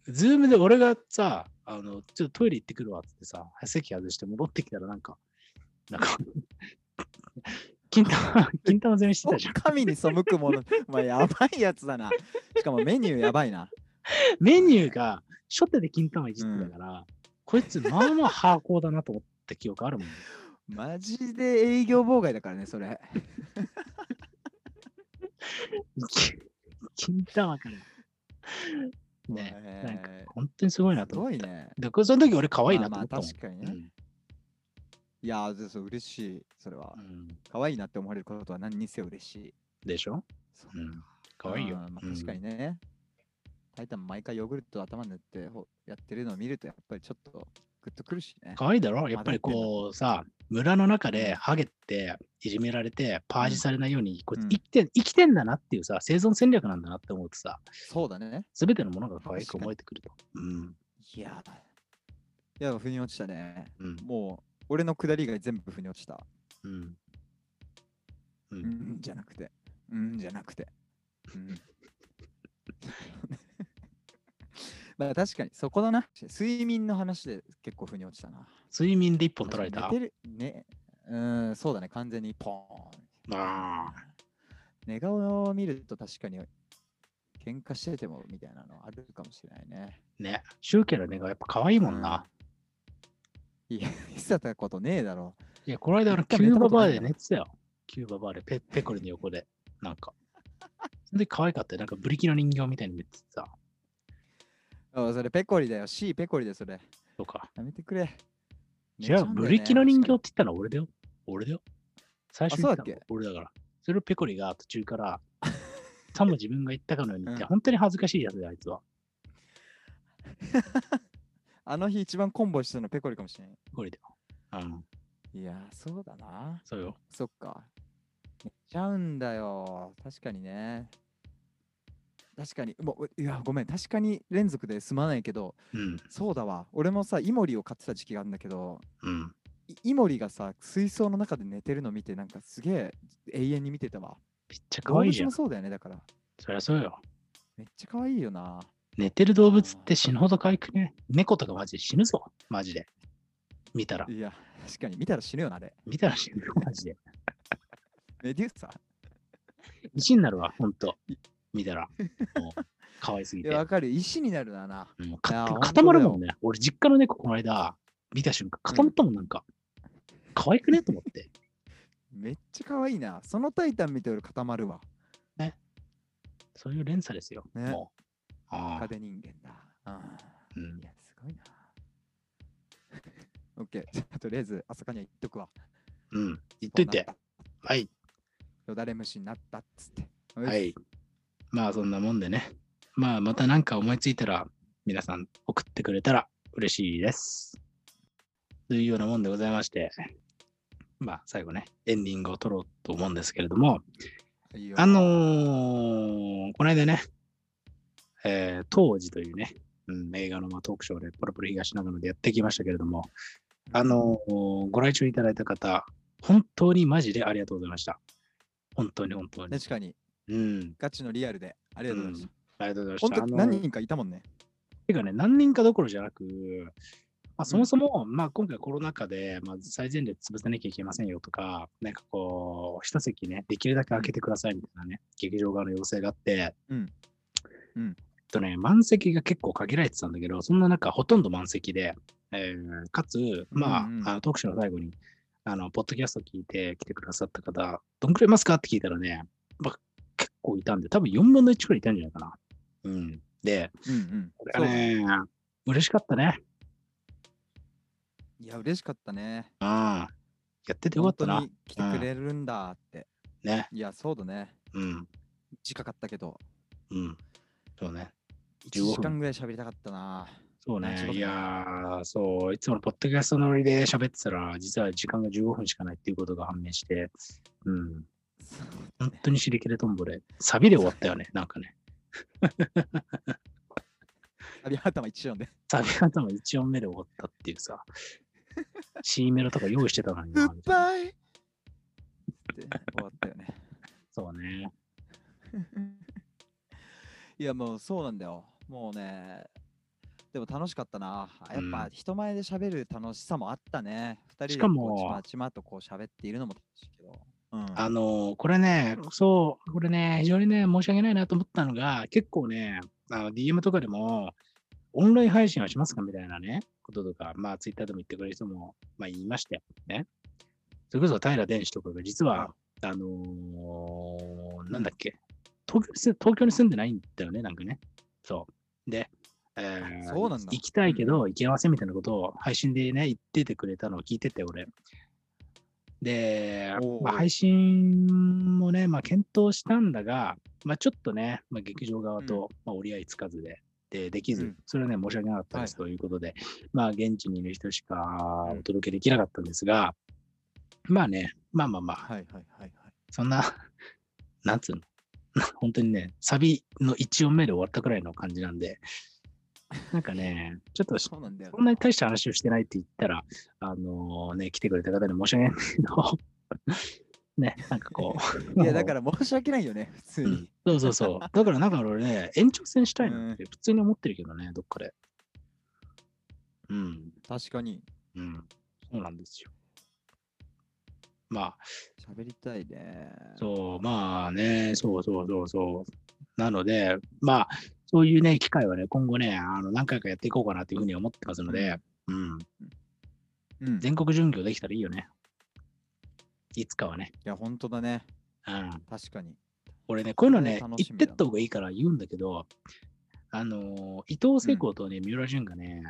ズームで俺がさ、あの、ちょっとトイレ行ってくるわってさ、席外して戻ってきたらなんか、なんか、[laughs] 金玉、[laughs] 金玉攻めしてたじゃん。神に背くもの。お前やばいやつだな。しかもメニューやばいな。メニューが初手で金玉いじってたから、こいつまあまあハーコーだなと思った記憶あるもん。マジで営業妨害だからね、それ。[laughs] 金玉から。ね、当にすごいなすと思った。ごいね。で、これその時俺可愛いなとまあまあ思ったもん。確かにね。うんいやー、そう嬉しい。それはう。ん可愛いなって思われることは何にせよ嬉しい。でしょ？そううん。可愛いよ。まあ、確かにね。タイタン毎回ヨーグルト頭に塗ってほやってるのを見るとやっぱりちょっとグッとくるしね。可愛いだろ？やっぱりこうさ、村の中でうんハゲっていじめられてパージされないように、こうん生きて、生きてんだなっていうさ、生存戦略なんだなって思うとさ、そうだね。すべてのものが可愛く思えてくると。うん。いやー。いや、腑に落ちたね。うん。もう、俺の下りが全部腑に落ちた。うん。う。うんん、じゃなくて。うん、じゃなくて。うん。まあ確かに、そこだな。睡眠の話で結構腑に落ちたな。睡眠で一本取られた？寝てるね。うん、そうだね。完全にポーン。あ寝顔を見ると確かに喧嘩しててもみたいなのあるかもしれないね。ね。シュウケの寝顔やっぱ可愛いもんな。いや、見せたことねえだろ。いや、この間、キューババーで寝てたよ。キューババーで、ペペコリの横で。なんか。それで可愛かったよ。なんかブリキの人形みたいに寝てさ。あそれペコリだよ。C ペコリでそれ。とか。やめてくれ。寝違う、ちゃんだよねブリキの人形って言ったの？は俺だよ。俺だよ。最初に言ったの俺だから。それをペコリが途中から、[laughs] さも自分が言ったかのように言って、うん本当に恥ずかしいやつだよ、あいつは。[laughs] あの日一番コンボしてたのペコリかもしれない。ペコリだよ。うん、いや、そうだな。そうよ。そっか。寝ちゃうんだよ。確かにね。確かに、もう、いや、ごめん。確かに連続で済まないけど、うん、そうだわ。俺もさ、イモリを飼ってた時期があるんだけど、うん。いイモリがさ、水槽の中で寝てるの見て、なんかすげえ永遠に見てたわ。めっちゃ可愛いじゃん動物も。そうだよね、だから。そりゃそうよ。めっちゃ可愛いよな。寝てる動物って死ぬほど可愛くね？猫とかマジで死ぬぞ。マジで。見たら。いや、確かに見たら死ぬよな、あれ。見たら死ぬよ、マジで。[laughs] メデューサ石になるわ、ほんと。見たら。[laughs] もう、可愛すぎて。わかるよ。石になるなな。もういやか本当固まるもんね。俺、実家の猫、この間、見た瞬間、固まったもん、なんか。可愛くね？と思って。[laughs] めっちゃ可愛いな。そのタイタン見て俺固まるわ。そういう連鎖ですよ。ねもう。ああ。壁人間だ。あーうんいや、すごいな。オッケー。じゃあとりあえず、朝霞には言っとくわ。うん。言っといてこうなっ。はい。た。よだれ虫になったっつって。は。い。まあ、そんなもんでね。まあ、また何か思いついたら、皆さん送ってくれたら嬉しいです。というようなもんでございまして、まあ、最後ね、エンディングを取ろうと思うんですけれども、あのーこの間ね、えー当時というね、うん、映画のまあトークショーでポロポロ東長野でやってきましたけれども、あのーご来場いただいた方、本当にマジでありがとうございました。本当に本当に。確かに、うん、ガチのリアルで。ありがとうございましありがとうございまた。した。本当あのー何人かいたもんね。てかね、何人かどころじゃなく、まあ、そもそも、まあ、今回コロナ禍で、まあ、最前列潰さなきゃいけませんよとか、なんかこう、一席ね、できるだけ開けてくださいみたいなね、劇場側の要請があって、うんうんえっとね、満席が結構限られてたんだけど、そんな中、ほとんど満席で、えーかつ、まあ、うんうんあのトークショーの最後に、あの、ポッドキャスト聞いて来てくださった方、どんくらいいますかって聞いたらね、まあ、結構いたんで、多分4分の1くらいいたんじゃないかな。うん。で、うんうん。これはね、嬉しかったね。いや、嬉しかったね。うん。やっててよかったな本当。に来てくれるんだって。ね。いや、そうだね。うん。近かったけど、うん。そうね。1 15時間ぐらい喋りたかったな。そうねいやー、そう。いつものポッドキャスト乗りで喋ってたら、実は時間が15分しかないっていうことが判明して、うん。本当に尻切れとんぼで、サビで終わったよね。なんかね。サビ頭一緒で。サビ頭1音目で終わったっていうさ。C メロとか用意してたのにな。グッバイって終わったよね。そうね。[laughs] いや、もうそうなんだよ。もうね、でも楽しかったな。やっうんぱ人前で喋る楽しさもあったね。二人でしかもこうちまちまとこう喋っているのも楽しいけど。うん、あのーこれね、そう、これね、非常にね、申し訳ないなと思ったのが、結構ね、あの DM とかでも、オンライン配信はしますかみたいなね、こととか、まあ、ツイッターでも言ってくれる人も、まあ、言いましたよね。それこそ平電子とかが、実は、あのーなんだっけ、東京に住東京に住んでないんだよね、なんかね。そう。で、えーそうなんだ行きたいけど、行き合わせみたいなことを配信でね、言っててくれたのを聞いてて、俺。でまあ、配信もね、まあ、検討したんだが、まあ、ちょっとね、まあ、劇場側と、まあ、折り合いつかずで、でできず、うん。それはね、申し訳なかったですはということで、まあ、現地にいる人しかお届けできなかったんですが、まあね、まあまあまあ、はいはいはいはい。そんな、なんつうの、本当にね、サビの1音目で終わったくらいの感じなんで、[laughs] なんかね、ちょっとそうなんだよそんなに大した話をしてないって言ったら、あのね、来てくれた方に申し訳ないんだけど、[laughs] ね、なんかこう。[laughs] いや、だから申し訳ないよね、普通うんに。そうそうそう。だからなんか俺ね、延長戦したいなって普通に思ってるけどね、どっかで。うん、確かに。うん。そうなんですよ。まあ、喋りたいね。そう、まあね、そうそうそうそう。なので、まあ、そういうね、機会はね、今後ね、あの何回かやっていこうかなというふうに思ってますので、うん。うん。い全国巡業できたらいいよね。いつかはね。や、本当だね。うん。確かに。俺ね、こういうのね、楽しみだな言ってった方がいいから言うんだけど、あのー伊藤聖子とね、三浦淳がね、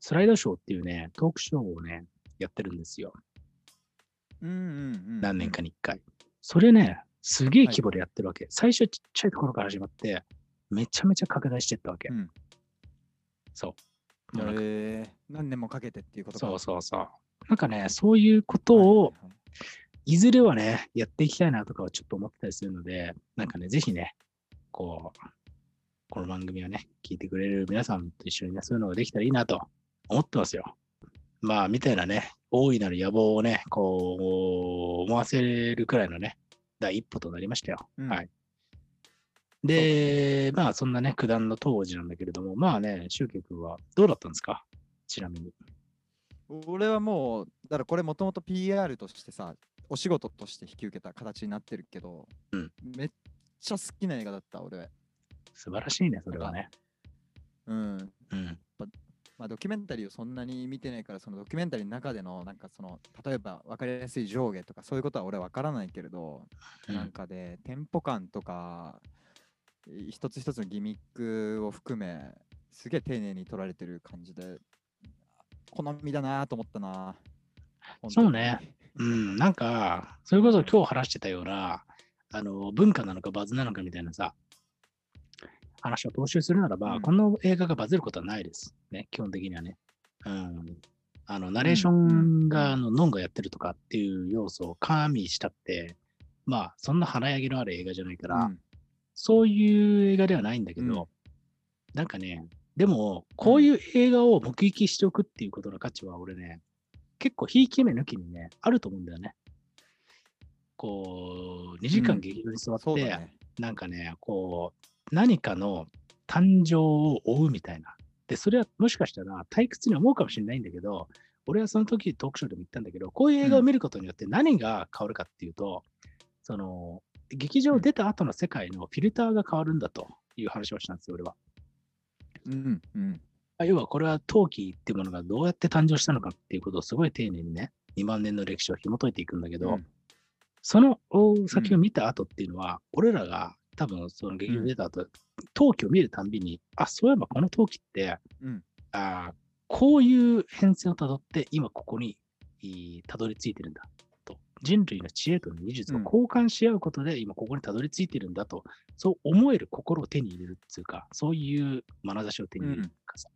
スライドショーっていうね、トークショーをね、やってるんですよ。うんうんうん。何年かに一回。それね、すげえ規模でやってるわけ。最初ちっちゃいところから始まって、めちゃめちゃ拡大してったわけ。うんそう。何年もかけてっていうことかそうそうそう。なんかね、そういうことを、はいずれはね、やっていきたいなとかはちょっと思ってたりするので、なんかね、ぜひね、こう、この番組をね、聞いてくれる皆さんと一緒にね、そういうのができたらいいなと思ってますよ。まあ、みたいなね、大いなる野望をね、こう、思わせるくらいのね、第一歩となりましたよ。うんはい。で、まあ、そんなね、九段の当時なんだけれども、まあね、シュウケイ君はどうだったんですか？ちなみに。俺はもう、だからこれもともと PR としてさ、お仕事として引き受けた形になってるけど、うんめっちゃ好きな映画だった、俺は。素晴らしいね、それはね。うん。うん。まあ、ドキュメンタリーをそんなに見てないから、そのドキュメンタリーの中での、なんかその、例えば分かりやすい上下とか、そういうことは俺は分からないけれど、うんなんかで、テンポ感とか、い一つ一つのギミックを含め、すげえ丁寧に撮られてる感じで、好みだなと思ったな。そうね。うん、なんか、それこそ今日話してたような、あの、文化なのかバズなのかみたいなさ、話を踏襲するならば、うんこの映画がバズることはないです。ね、基本的にはね。うん。あの、ナレーションが、あの、ノンがやってるとかっていう要素を加味したって、まあ、そんな華やぎのある映画じゃないから、うんそういう映画ではないんだけど、うんなんかね、でも、こういう映画を目撃しておくっていうことの価値は、俺ね、結構、ひいき目抜きにね、あると思うんだよね。こう、2時間劇場に座って、そうだね。なんかね、こう、何かの誕生を追うみたいな。で、それはもしかしたら退屈に思うかもしれないんだけど、俺はその時トークショーでも言ったんだけど、こういう映画を見ることによって何が変わるかっていうと、その、劇場出た後の世界のフィルターが変わるんだという話をしたんですよ、俺は。うんうん。あ要はこれは陶器っていうものがどうやって誕生したのかっていうことをすごい丁寧にね、2万年の歴史を紐解いていくんだけど、うんそのお先を見た後っていうのは、俺らが多分その劇場出た後、陶器を見るたんびに、あ、そういえばこの陶器って、うんあこういう変遷をたどって今ここにいたどり着いてるんだと。人類の知恵と技術をうん交換し合うことで今ここにたどり着いてるんだと、そう思える心を手に入れるっていうか、そういう眼差しを手に入れるっていうかさ。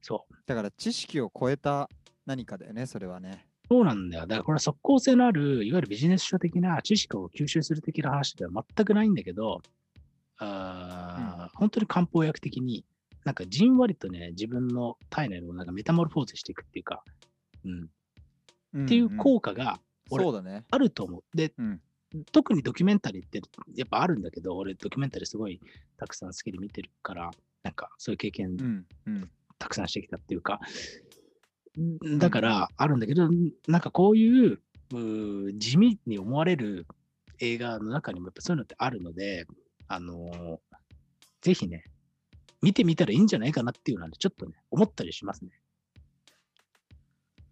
そう。だから知識を超えた何かだよね、それはね。そうなんだよ。だからこれは即効性のある、いわゆるビジネス書的な知識を吸収する的な話では全くないんだけど、あー本当に漢方薬的に、なんかじんわりとね、自分の体内をなんかメタモルフォーゼしていくっていうか、うん、っていう効果が俺そうだね。あると思う。で、うん特にドキュメンタリーってやっぱあるんだけど、俺ドキュメンタリーすごいたくさん好きで見てるから、なんかそういう経験うんうん。たくさんしてきたっていうか、だからあるんだけど、なんかこういう地味に思われる映画の中にもやっぱそういうのってあるので、あのーぜひね、見てみたらいいんじゃないかなっていうのはね、ちょっとね、思ったりしますね。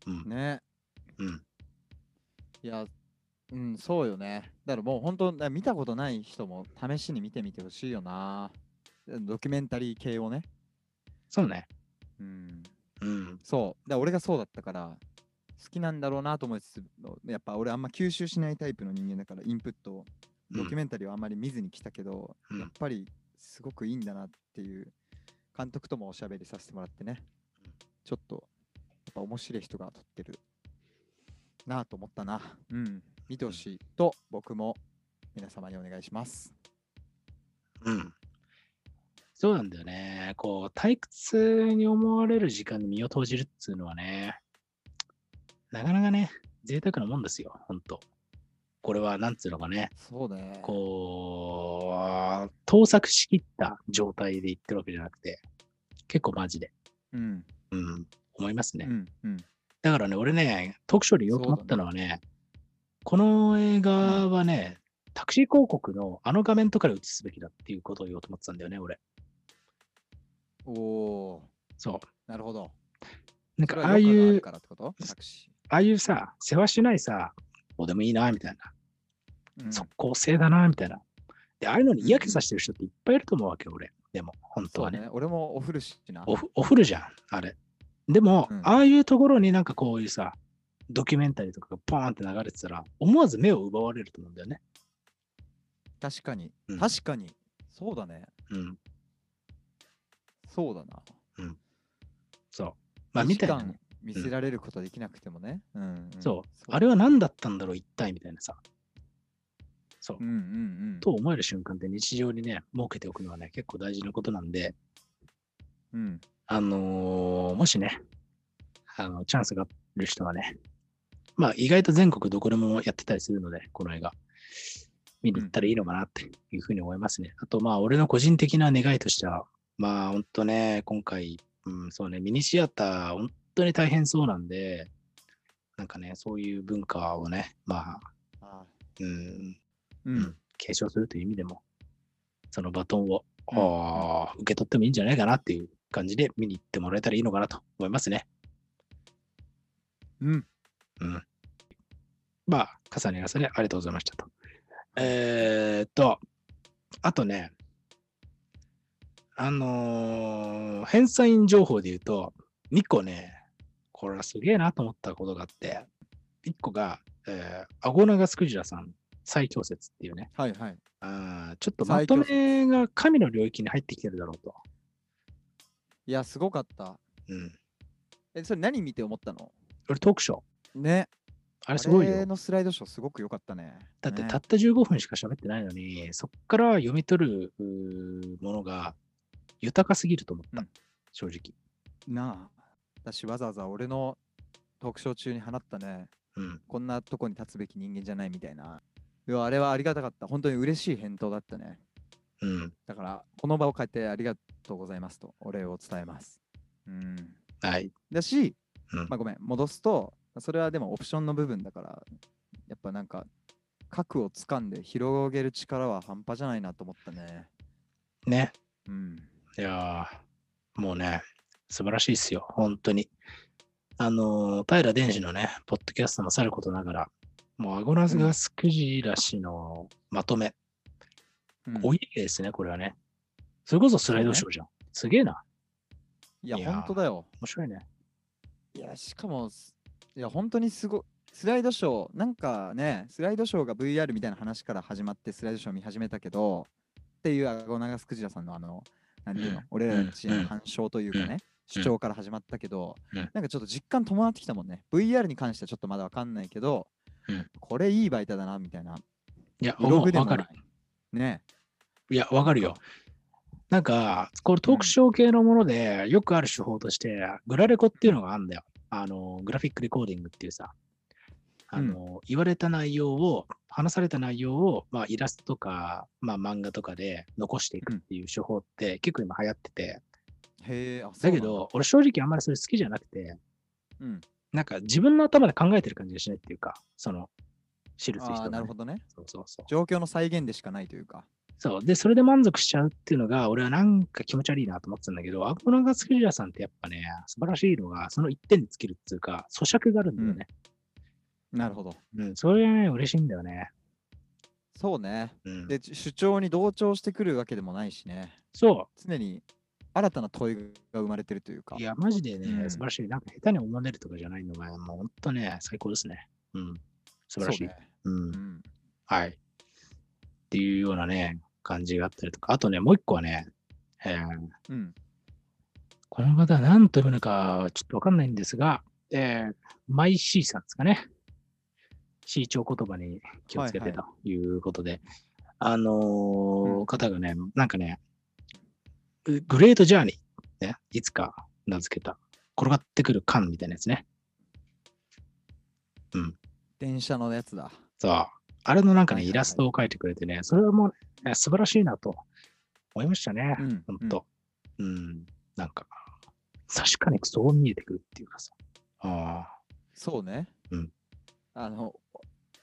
うん、ね。うん、いや、うん、そうよね。だからもう本当、見たことない人も試しに見てみてほしいよな。ドキュメンタリー系をね。そうね。うん。うん、そう。だ俺がそうだったから、好きなんだろうなと思いつつ、やっぱ俺あんま吸収しないタイプの人間だから、インプットを、ドキュメンタリーをあんまり見ずに来たけど、うんやっぱりすごくいいんだなっていう、監督ともおしゃべりさせてもらってねうん、ちょっと、やっぱ面白い人が撮ってるなと思ったな。うん。見てほしいと、僕も皆様にお願いします。うん。そうなんだよね。こう、退屈に思われる時間に身を投じるっつうのはね、なかなかね、贅沢なもんですよ、ほんと。これは、なんつうのかね、そうね。こう、盗作しきった状態で言ってるわけじゃなくて、結構マジで、うん。うん、思いますね。うん。うん。だからね、俺ね、特賞で言おうと思ったのはね、この映画はね、タクシー広告のあの画面とかで映すべきだっていうことを言おうと思ってたんだよね、俺。おおそう。なるほど。なんかあああいうるからってこと？タクシああいうさ、世話しないさ、どうでもいいな、みたいな。ー。うん即効性だな、みたいな。で、ああいうのに嫌気さしてる人っていっぱいいると思うわけよ、俺。でも、本当はね。ね。俺もお風呂しな。おふお風呂じゃん、あれ。でも、うんああいうところになんかこういうさ、ドキュメンタリーとかがポーンって流れてたら、思わず目を奪われると思うんだよね。確かにうん。確かに。そうだね。うん。そうだな。そう。まあ、2みたいな時間ね、見せられることできなくてもね。うんうん。そう。あれは何だったんだろう、一体みたいなさ。そうう。んうんうん。と思える瞬間って日常にね、設けておくのはね、結構大事なことなんで、うん。あのーもしね、あの、チャンスがある人はね、まあ意外と全国どこでもやってたりするので、この映画、見に行ったらいいのかなっていうふうに思いますね。あとまあ俺の個人的な願いとしては、まあ本当ね、今回、うん、そうね、ミニシアター、本当に大変そうなんで、なんかね、そういう文化をね、まあ、あうん、ううんん。継承するという意味でも、そのバトンを、うん受け取ってもいいんじゃないかなっていう感じで見に行ってもらえたらいいのかなと思いますね。うん。まあ、重ね重ねありがとうございましたと。えーっと、あとね、あのー返済員情報で言うと、2個ね、これはすげえなと思ったことがあって、1個が、えー、アゴナガスクジラさん再強説っていうね、はいはい。あーちょっとまとめが神の領域に入ってきてるだろうと。いや、すごかった。うん。え、それ何見て思ったの？俺トークショー。ね。あれすごいよ。あれのスライドショーすごく良かったね。ねだってたった15分しか喋ってないのに、そっから読み取るうーものが豊かすぎると思った。うん正直。なあ。私わざわざ俺のトークショー中に放ったね、うん。こんなとこに立つべき人間じゃないみたいな。いや、あれはありがたかった。本当に嬉しい返答だったね。うん。だから、この場を変えてありがとうございますと、お礼を伝えます。うん。はい。だし、うんまあごめん、戻すと、それはでもオプションの部分だから、やっぱなんか、核を掴んで広げる力は半端じゃないなと思ったね。ね。うん。いやーもうね、素晴らしいっすよ。本当に。あのー、平伝氏のね、ポッドキャストもさることながら、もうアゴラスガスクジラ氏のまとめ、うんおいいですね、これはね。それこそスライドショーじゃん。すげえな。いや、いやー本当だよ。面白いね。いや、しかも、すいや、本当にすごい。スライドショー、なんかね、スライドショーが VR みたいな話から始まってスライドショー見始めたけど、っていうアゴナガスクジラさんのあの、なんていうの、うん俺らたちうんの反証というかね、主張から始まったけど、うんなんかちょっと実感伴ってきたもんね。VR に関してはちょっとまだわかんないけど、うんこれいい媒体だな、みたいな。いや、ブログでわかる。ね。いや、わかるよ。なんか、これトークショー系のものでよくある手法として、グラレコっていうのがあるんだよ。あの、グラフィックレコーディングっていうさ、あの、言われた内容を、話された内容を、まあ、イラストとか、まあ、漫画とかで残していくっていう手法って結構今流行ってて、へえ、あ、だけど、俺正直あんまりそれ好きじゃなくて、そうなんだ、なんか自分の頭で考えてる感じがしないっていうか、その、記すうん、あー人が、ね。なるほどね。そうそうそう。状況の再現でしかないというか。そう。で、それで満足しちゃうっていうのが、俺はなんか気持ち悪いなと思ってたんだけど、アゴナガスクジラさんってやっぱね、素晴らしいのが、その一点に尽きるっていうか、咀嚼があるんだよね。なるほど。うん、それがね、嬉しいんだよね。そうね。うん。で、主張に同調してくるわけでもないしね。そ常に新たな問いが生まれてるというか。う。いや、マジでね、うん素晴らしい。なんか下手に思われるとかじゃないのが、もう本当ね、最高ですね。うん。素晴らしい。そうねうんう。ん。はい。っていうようなね、感じがあったりとか、あとね、もう一個はね、えーうん。この方は何と読むのかちょっとわかんないんですが、えー、マイシーさんですかね。シーチョー言葉に気をつけてということで、あのーうん方がね、なんかね、ググレートジャーニー、ね、いつか名付けた、転がってくる缶みたいなやつね。電車のやつだ。そう。あれのなんかね、イラストを描いてくれてね、それはもう、ね、素晴らしいなと思いましたね。うんほんと。うん。なんか、確かにそう見えてくるっていうかさ。ああ。そうね。うんあの、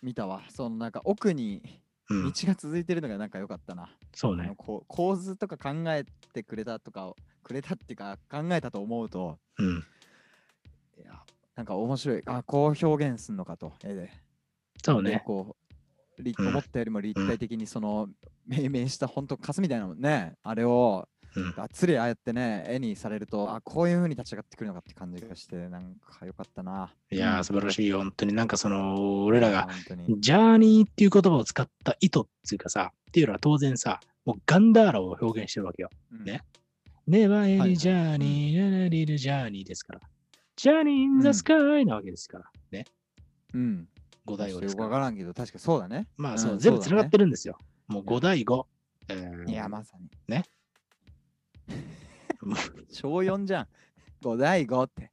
見たわ。そのなんか奥にうん。道が続いてるのがなんか良かったな。そうね。こう構図とか考えてくれたとかを、くれたっていうか考えたと思うと、うん。なんか面白い。あ、こう表現すんのかと、絵で。でそうね。こ思ったよりも立体的にその命名した本当カスみたいなのね、あれをうんがっつりああやってね、絵にされると、あ、こういう風に立ち上がってくるのかって感じがして、なんか良かったな。いやー、素晴らい。しいよ。本当になんかその、俺らが。ジャーニーっていう言葉を使った意図っていうかさ、っていうのは当然さ、もうガンダーラを表現してるわけよ。うんね Never any い journey, never need journey ですから。Journey in the sky なわけですから。ね。うん。五代語ですよく。わからんけど、確かそうだね。まあそう、うん全部つながってる。るんですよ。もう五代語。えーいや、まさに。ね。[laughs] 小4じゃん。5第5って。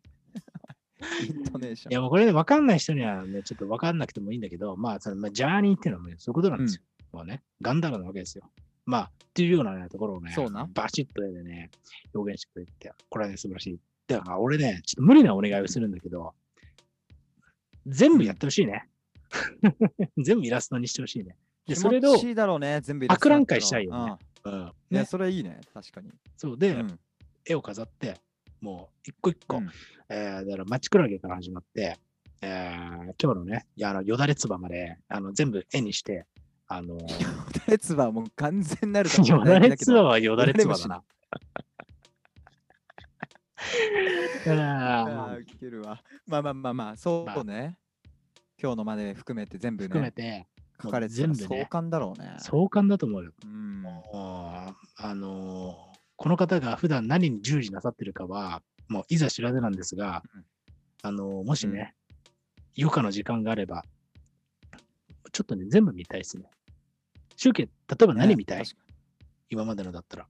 [laughs] イントネーション。いやもうこれで分かんない人にはね、ちょっと分かんなくてもいいんだけど、まあ、そのまあ、ジャーニーっていうのはねそういうことなんですよ。もうね、ガンダーラなわけですよ。まあ、っていうような、ね、ところをね、そうなバシッと絵でね、表現してくれて、これはね、素晴らしい。だから俺ね、ちょっと無理なお願いをするんだけど、全部やってほしいね。[laughs] 全部イラストにしてほしいね。で、それを気持、ちいいだろうね、全部博覧会したいよね。うん。ね、それいいね、確かに。そう。で、うん。絵を飾って、もう一個一個、うん。えーだから、町クラゲから始まって、えー今日のね、いやあのよだれつばまであの全部絵にして、あの、よだれつばはもう完全なるかもよだれつばははよだれつばだな。あ [laughs] あー。ーウケるわ。まあまあまあまあ、そうね。今日のまで含めて全部ね、含めて、書かれて全部ね壮観だろうね。壮観だと思うよ。うん。もうあのーこの方が普段何に従事なさってるかは、もういざ知らずなんですが、うんあのーもしね、余暇の時間があれば、ちょっとね、全部見たいですね。集計、例えば何見たい、ね今までのだったら。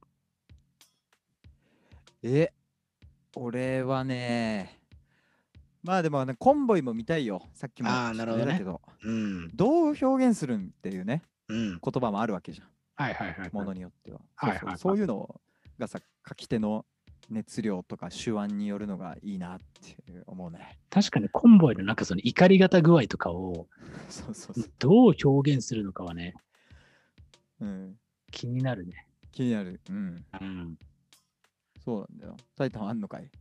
にえ、俺はね、まあでもね、コンボイも見たいよ。さっきもあーなるほどね言ったけど、うん。どう表現するんっていうね、うん。言葉もあるわけじゃん。はいはいはい。ものによっては。はいはいはいそういうのがさ、書き手の熱量とか手腕によるのがいいなって思うね。確かにコンボイのなんかその怒り方具合とかを [laughs] そうそうそう。どう表現するのかはね、うん、気になるね。気になる。うん。うん。そうなんだよ。タイタンあんのかい？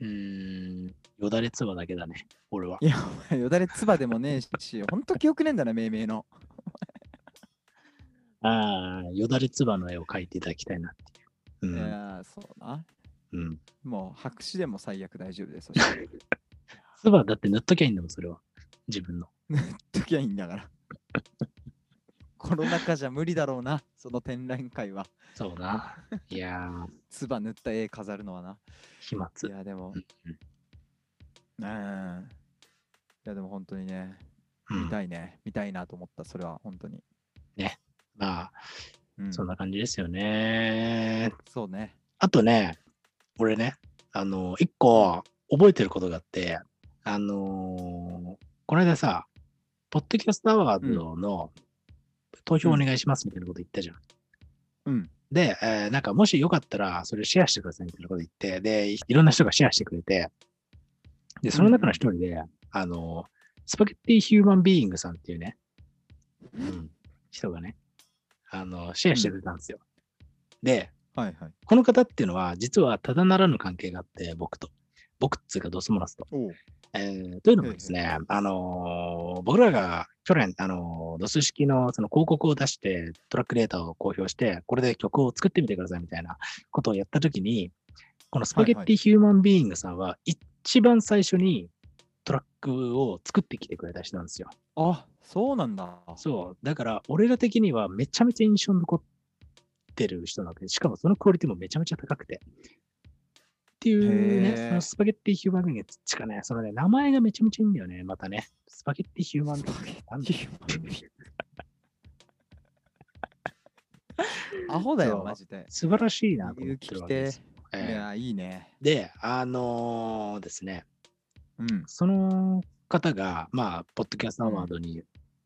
うーん。よだれつばだけだね、俺は。いや、お前よだれつばでもねえし、ほんと記憶ねえんだな、命名の。[laughs] ああ、よだれつばの絵を描いていただきたいなっていう。いうん。やー、そうな。うん。もう白紙でも最悪大丈夫です。つば [laughs] だって塗っときゃいいんだもん、それは。自分の。時はいいんだから。コロナ禍じゃ無理だろうな、その展覧会は。そうな。いやー、[laughs] つば塗った絵飾るのはな。飛沫。いや、でも、うんうん。いや、でも本当にね、うん見たいね。見たいなと思った、それは本当に。まあ、うん、そんな感じですよね。そうね。あとね、俺ね、あの、一個覚えてることがあって、あのーこの間さ、ポッドキャストアワードの投票お願いしますみたいなこと言ったじゃん。うん。で、えーなんかもしよかったら、それシェアしてくださいみたいなこと言って、で、いろんな人がシェアしてくれて、で、その中の一人で、あの、スパゲッティヒューマンビーイングさんっていうね、うん、人がね、あの、シェアしてくれたんですよ。で、はいはい。この方っていうのは、実はただならぬ関係があって、僕と。僕っつうかドスモラスと。えーというのもですね、あのー僕らが去年、あのードス式のその広告を出して、トラックデータを公表して、これで曲を作ってみてくださいみたいなことをやったときに、このスパゲッティヒューマンビーイングさんは、一番最初にトラックを作ってきてくれた人なんですよ。あ、そうなんだ。そう。だから、俺ら的にはめちゃめちゃ印象に残ってる人なわけで、しかもそのクオリティもめちゃめちゃ高くて。っていうへね、ーそのスパゲッティヒューマンビーングしかね、そのね、名前がめちゃめちゃいいんだよね、またね。スパゲッティヒューマンビーング。なんだアホだよ、マジで。素晴らしいなと思ってるわけでてす。。ええいや、いいね。で、あのーですね、うん。その方が、まあ、ポッドキャストアワードに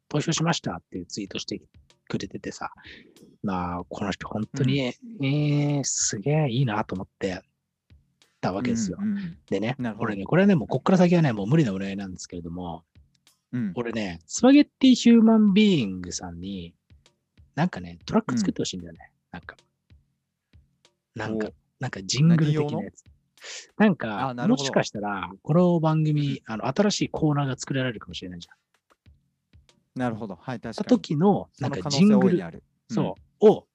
投票しましたっていうツイートしてくれててさ、まあ、この人本当に、えーすげえいいなと思ってたわけですよ。うんうんでね俺ね、これはね、もうこっから先はね、もう無理なお願いなんですけれども、うん。俺ね、スパゲッティヒューマンビーイングさんに、なんかね、トラック作ってほしいんだよね。なんか、なんかお、なんかジングル的なやつ。なんか、もしかしたら、この番組、あの、新しいコーナーが作られるかもしれないじゃん。なるほど。はい、確したかに。時の、なんかジングル。そう、を、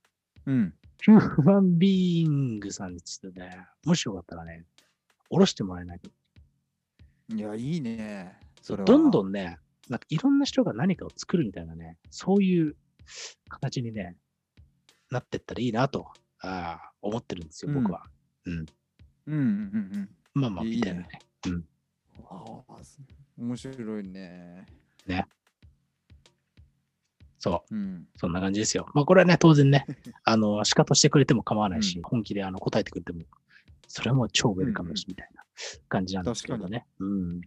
うん。うん。ヒューマンビーイングさんにちょっとね、もしよかったらね、下ろしてもらえない？と。いや、いいね。それは。どんどん。んね、なんかいろんな人が何かを作るみたいなね、そういう形にね、なってったらいいなとあー思ってるんですよ、僕は。うん。うんうんうんまあまあ、いいねみたいなね。うん。うん。ああ、面白いね。そう。うん。そんな感じですよ。まあこれはね、当然ね、[laughs] あの、仕方してくれても構わないし、うん本気であの答えてくれても、それはもう超ウェルカムだし、みたいな感じなんですけどね。うん。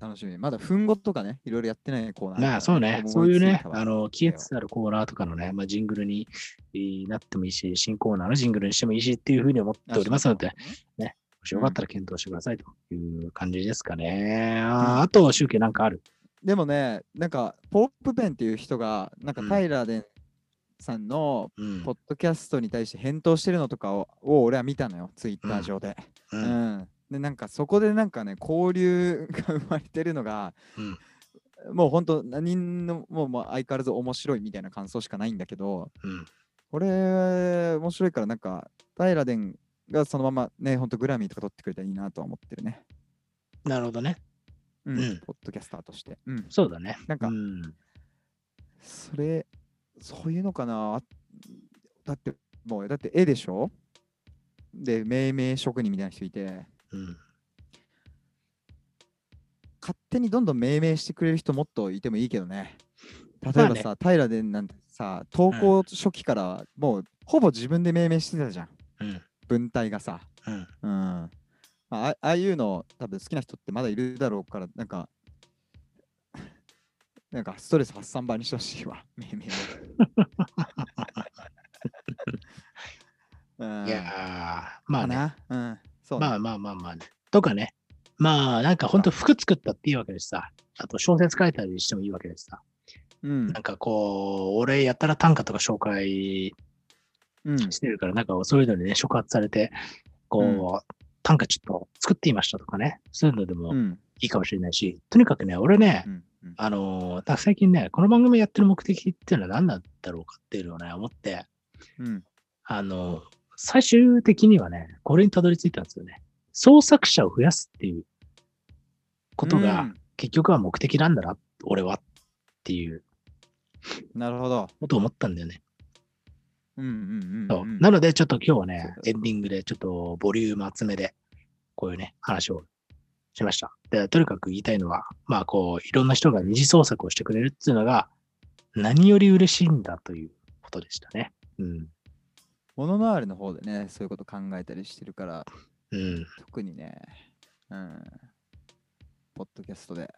楽しみ。まだ、ふんごとかね、いろいろやってないコーナー。まあそうね、思そういうねあの、消えつつあるコーナーとかのね、まあジングルにえーなってもいいし、新コーナーのジングルにしてもいいしっていうふうに思っておりますので、もしよかったら検討してくださいという感じですかね。あと、集計なんかある？でもね、なんか、ポップペンっていう人が、なんか、うんタイラーデンさんのうんポッドキャストに対して返答してるのとかをを俺は見たのよ、ツイッター上で。ううんん。で、なんか、そこでなんかね、交流が生まれてるのが、うんもう本当、何の、もう相変わらず面白いみたいな感想しかないんだけど、うんこれ、面白いから、なんか、タイラデンがそのままね、本当グラミーとか取ってくれたらいいなとは思ってるね。なるほどね。うん、うんポッドキャスターとして。うん。そうだね。なんかうんそれ、そういうのかな？あだって、もう、だって絵でしょ？で、命名職人みたいな人いて、うん勝手にどんどん命名してくれる人もっといてもいいけどね。例えばさ、タイラデンなんてさ、投稿初期からもうほぼ自分で命名してたじゃん。うん文体がさ。うんうん。まあ、あああいうの多分好きな人ってまだいるだろうから、なんか、[laughs] なんかストレス発散場にしてほしいわ、[laughs] いやー、まあね。うん。そうね、まあまあまあまあね。とかね。まあなんか本当服作ったっていいわけですさ。あと小説書いたりしてもいいわけですさ。うんなんかこう、俺やったら短歌とか紹介うん。してるから、なんかそういうのにね、触発されて、こう、短歌ちょっと作ってみましたとかね。そういうのでもうん。いいかもしれないし、とにかくね、俺ね、うんうんあのー最近ね、この番組やってる目的っていうのは何なんだろうかっていうのをね、思って、うん。あのー最終的にはね、これにたどり着いたんですよね。創作者を増やすっていうことが、うん結局は目的なんだな、俺はっていうなるほど。ことを思ったんだよね。なので、ちょっと今日はねエンディングでちょっとボリューム厚めで、こういうね、話をしました。で、とにかく言いたいのは、まあ、こう、いろんな人が二次創作をしてくれるっていうのが、何より嬉しいんだということでしたね。うん。モノノアールの方でね、そういうこと考えたりしてるから、うん。特にね、うん。ポッドキャストで、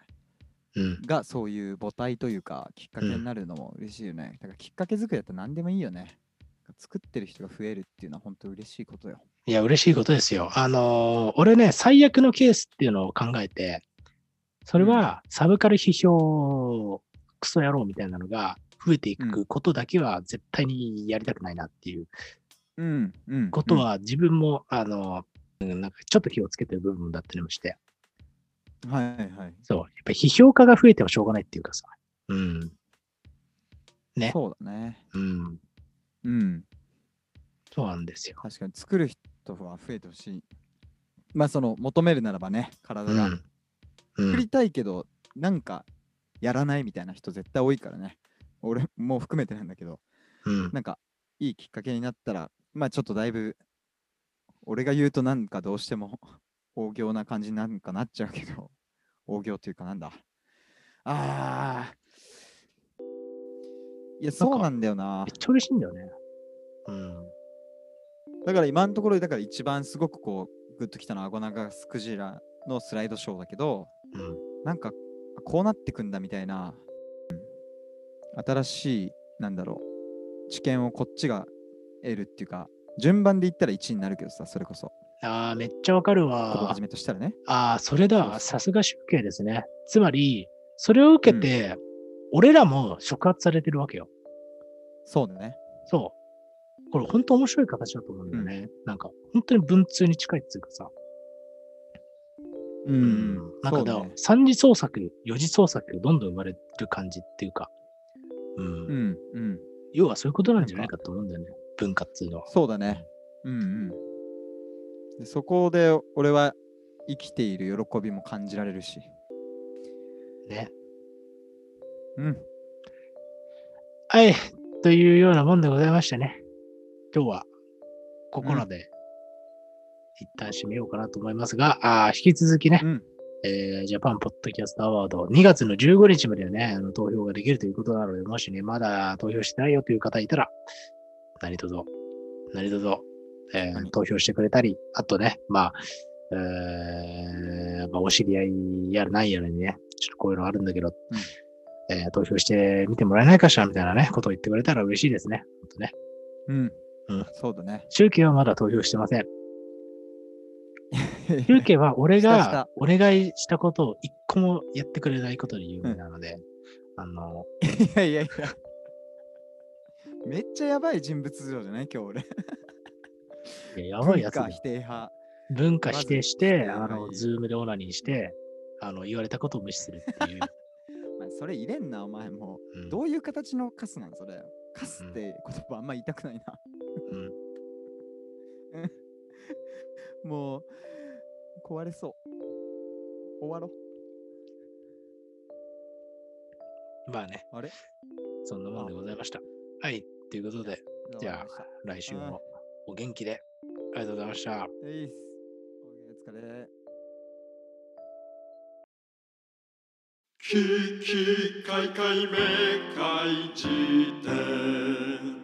うん。がそういう母体というか、きっかけになるのも嬉しいよね。だからきっかけ作りだったら何でもいいよね。作ってる人が増えるっていうのは本当嬉しいことよ。いや、嬉しいことですよ。あのー俺ね、最悪のケースっていうのを考えて、それはサブカル批評、クソ野郎みたいなのが増えていうくことだけは絶対にやりたくないなっていう。ことは自分も、あの、うんなんかちょっと気をつけてる部分だったりもして、うん、はいはい。そう、やっぱり批評家が増えてもしょうがないっていうかさ、うん、ねそうだね。うん、うん。そうなんですよ。確かに作る人は増えてほしい。まあその求めるならばね、体が。うん、う作りん、たいけど、なんかやらないみたいな人絶対多いからね。俺も含めてなんだけど、うん、なんかいいきっかけになったら、まあちょっとだいぶ、俺が言うとなんかどうしても大行な感じになんかなっちゃうけど、大行というかなんだ。ああ。いや、そうなんだよなめっ。ちゃ嬉しいんだよね。うん、だから今のところ、だから一番すごくこう、グッときたのはアゴナガスクジラのスライドショーだけど、うん、なんかこうなってくんだみたいな、新しい、なんだろう、知見をこっちが得るっていうか、順番で言ったら1になるけどさ、それこそ。ああ、めっちゃわかるここわ始。めとしたらね。ああ、それだ。さすが集計ですね。つまり、それを受けて、俺らも触発されてるわけよ。そうだね。そう。これ本当面白い形だと思うんだよね。なんか、本当に文通に近いっていうかさ、ううんなんかだね3次創作、4次創作がどんどん生まれる感じっていうか、うんうんうん要はそういうことなんじゃないかと思うんだよね、文化っていうのは。そうだね。うんうん。でそこで俺は生きている喜びも感じられるし。ね。うん。はい。というようなもんでございましてね。今日はここらで、一旦締めようかなと思いますが、あー引き続きね、うん。えージャパンポッドキャストアワード2月の15日まではね、あの投票ができるということなので、もしね、まだ投票してないよという方いたら、何卒、何卒、えー何投票してくれたり、あとね、まあ、えーまあ、お知り合いやらないやらにね、ちょっとこういうのあるんだけど、えー投票してみてもらえないかしらみたいなね、ことを言ってくれたら嬉しいですね。ね。うん。うんそうだね。中継はまだ投票してません。[laughs] 中継は俺がお願いしたことを一個もやってくれないことで有名なので、あの、いやいやいや。めっちゃやばい人物像じゃない？今日俺。いややばいやつ文化否定派。文化否定して、あの、まずはいズームでオナニーして、あの、言われたことを無視するっていう。それ入れんな、お前もう。うんどういう形のカスなんそれ。カスって言葉あんま言いたくないな。うん [laughs] もう、壊れそう。終わろまあね、う。あれ？そんなもんでございました。はい、ということで、じゃあ、来週もお元気で、ありがとうございました。お疲れ。ききかいかいめかいじて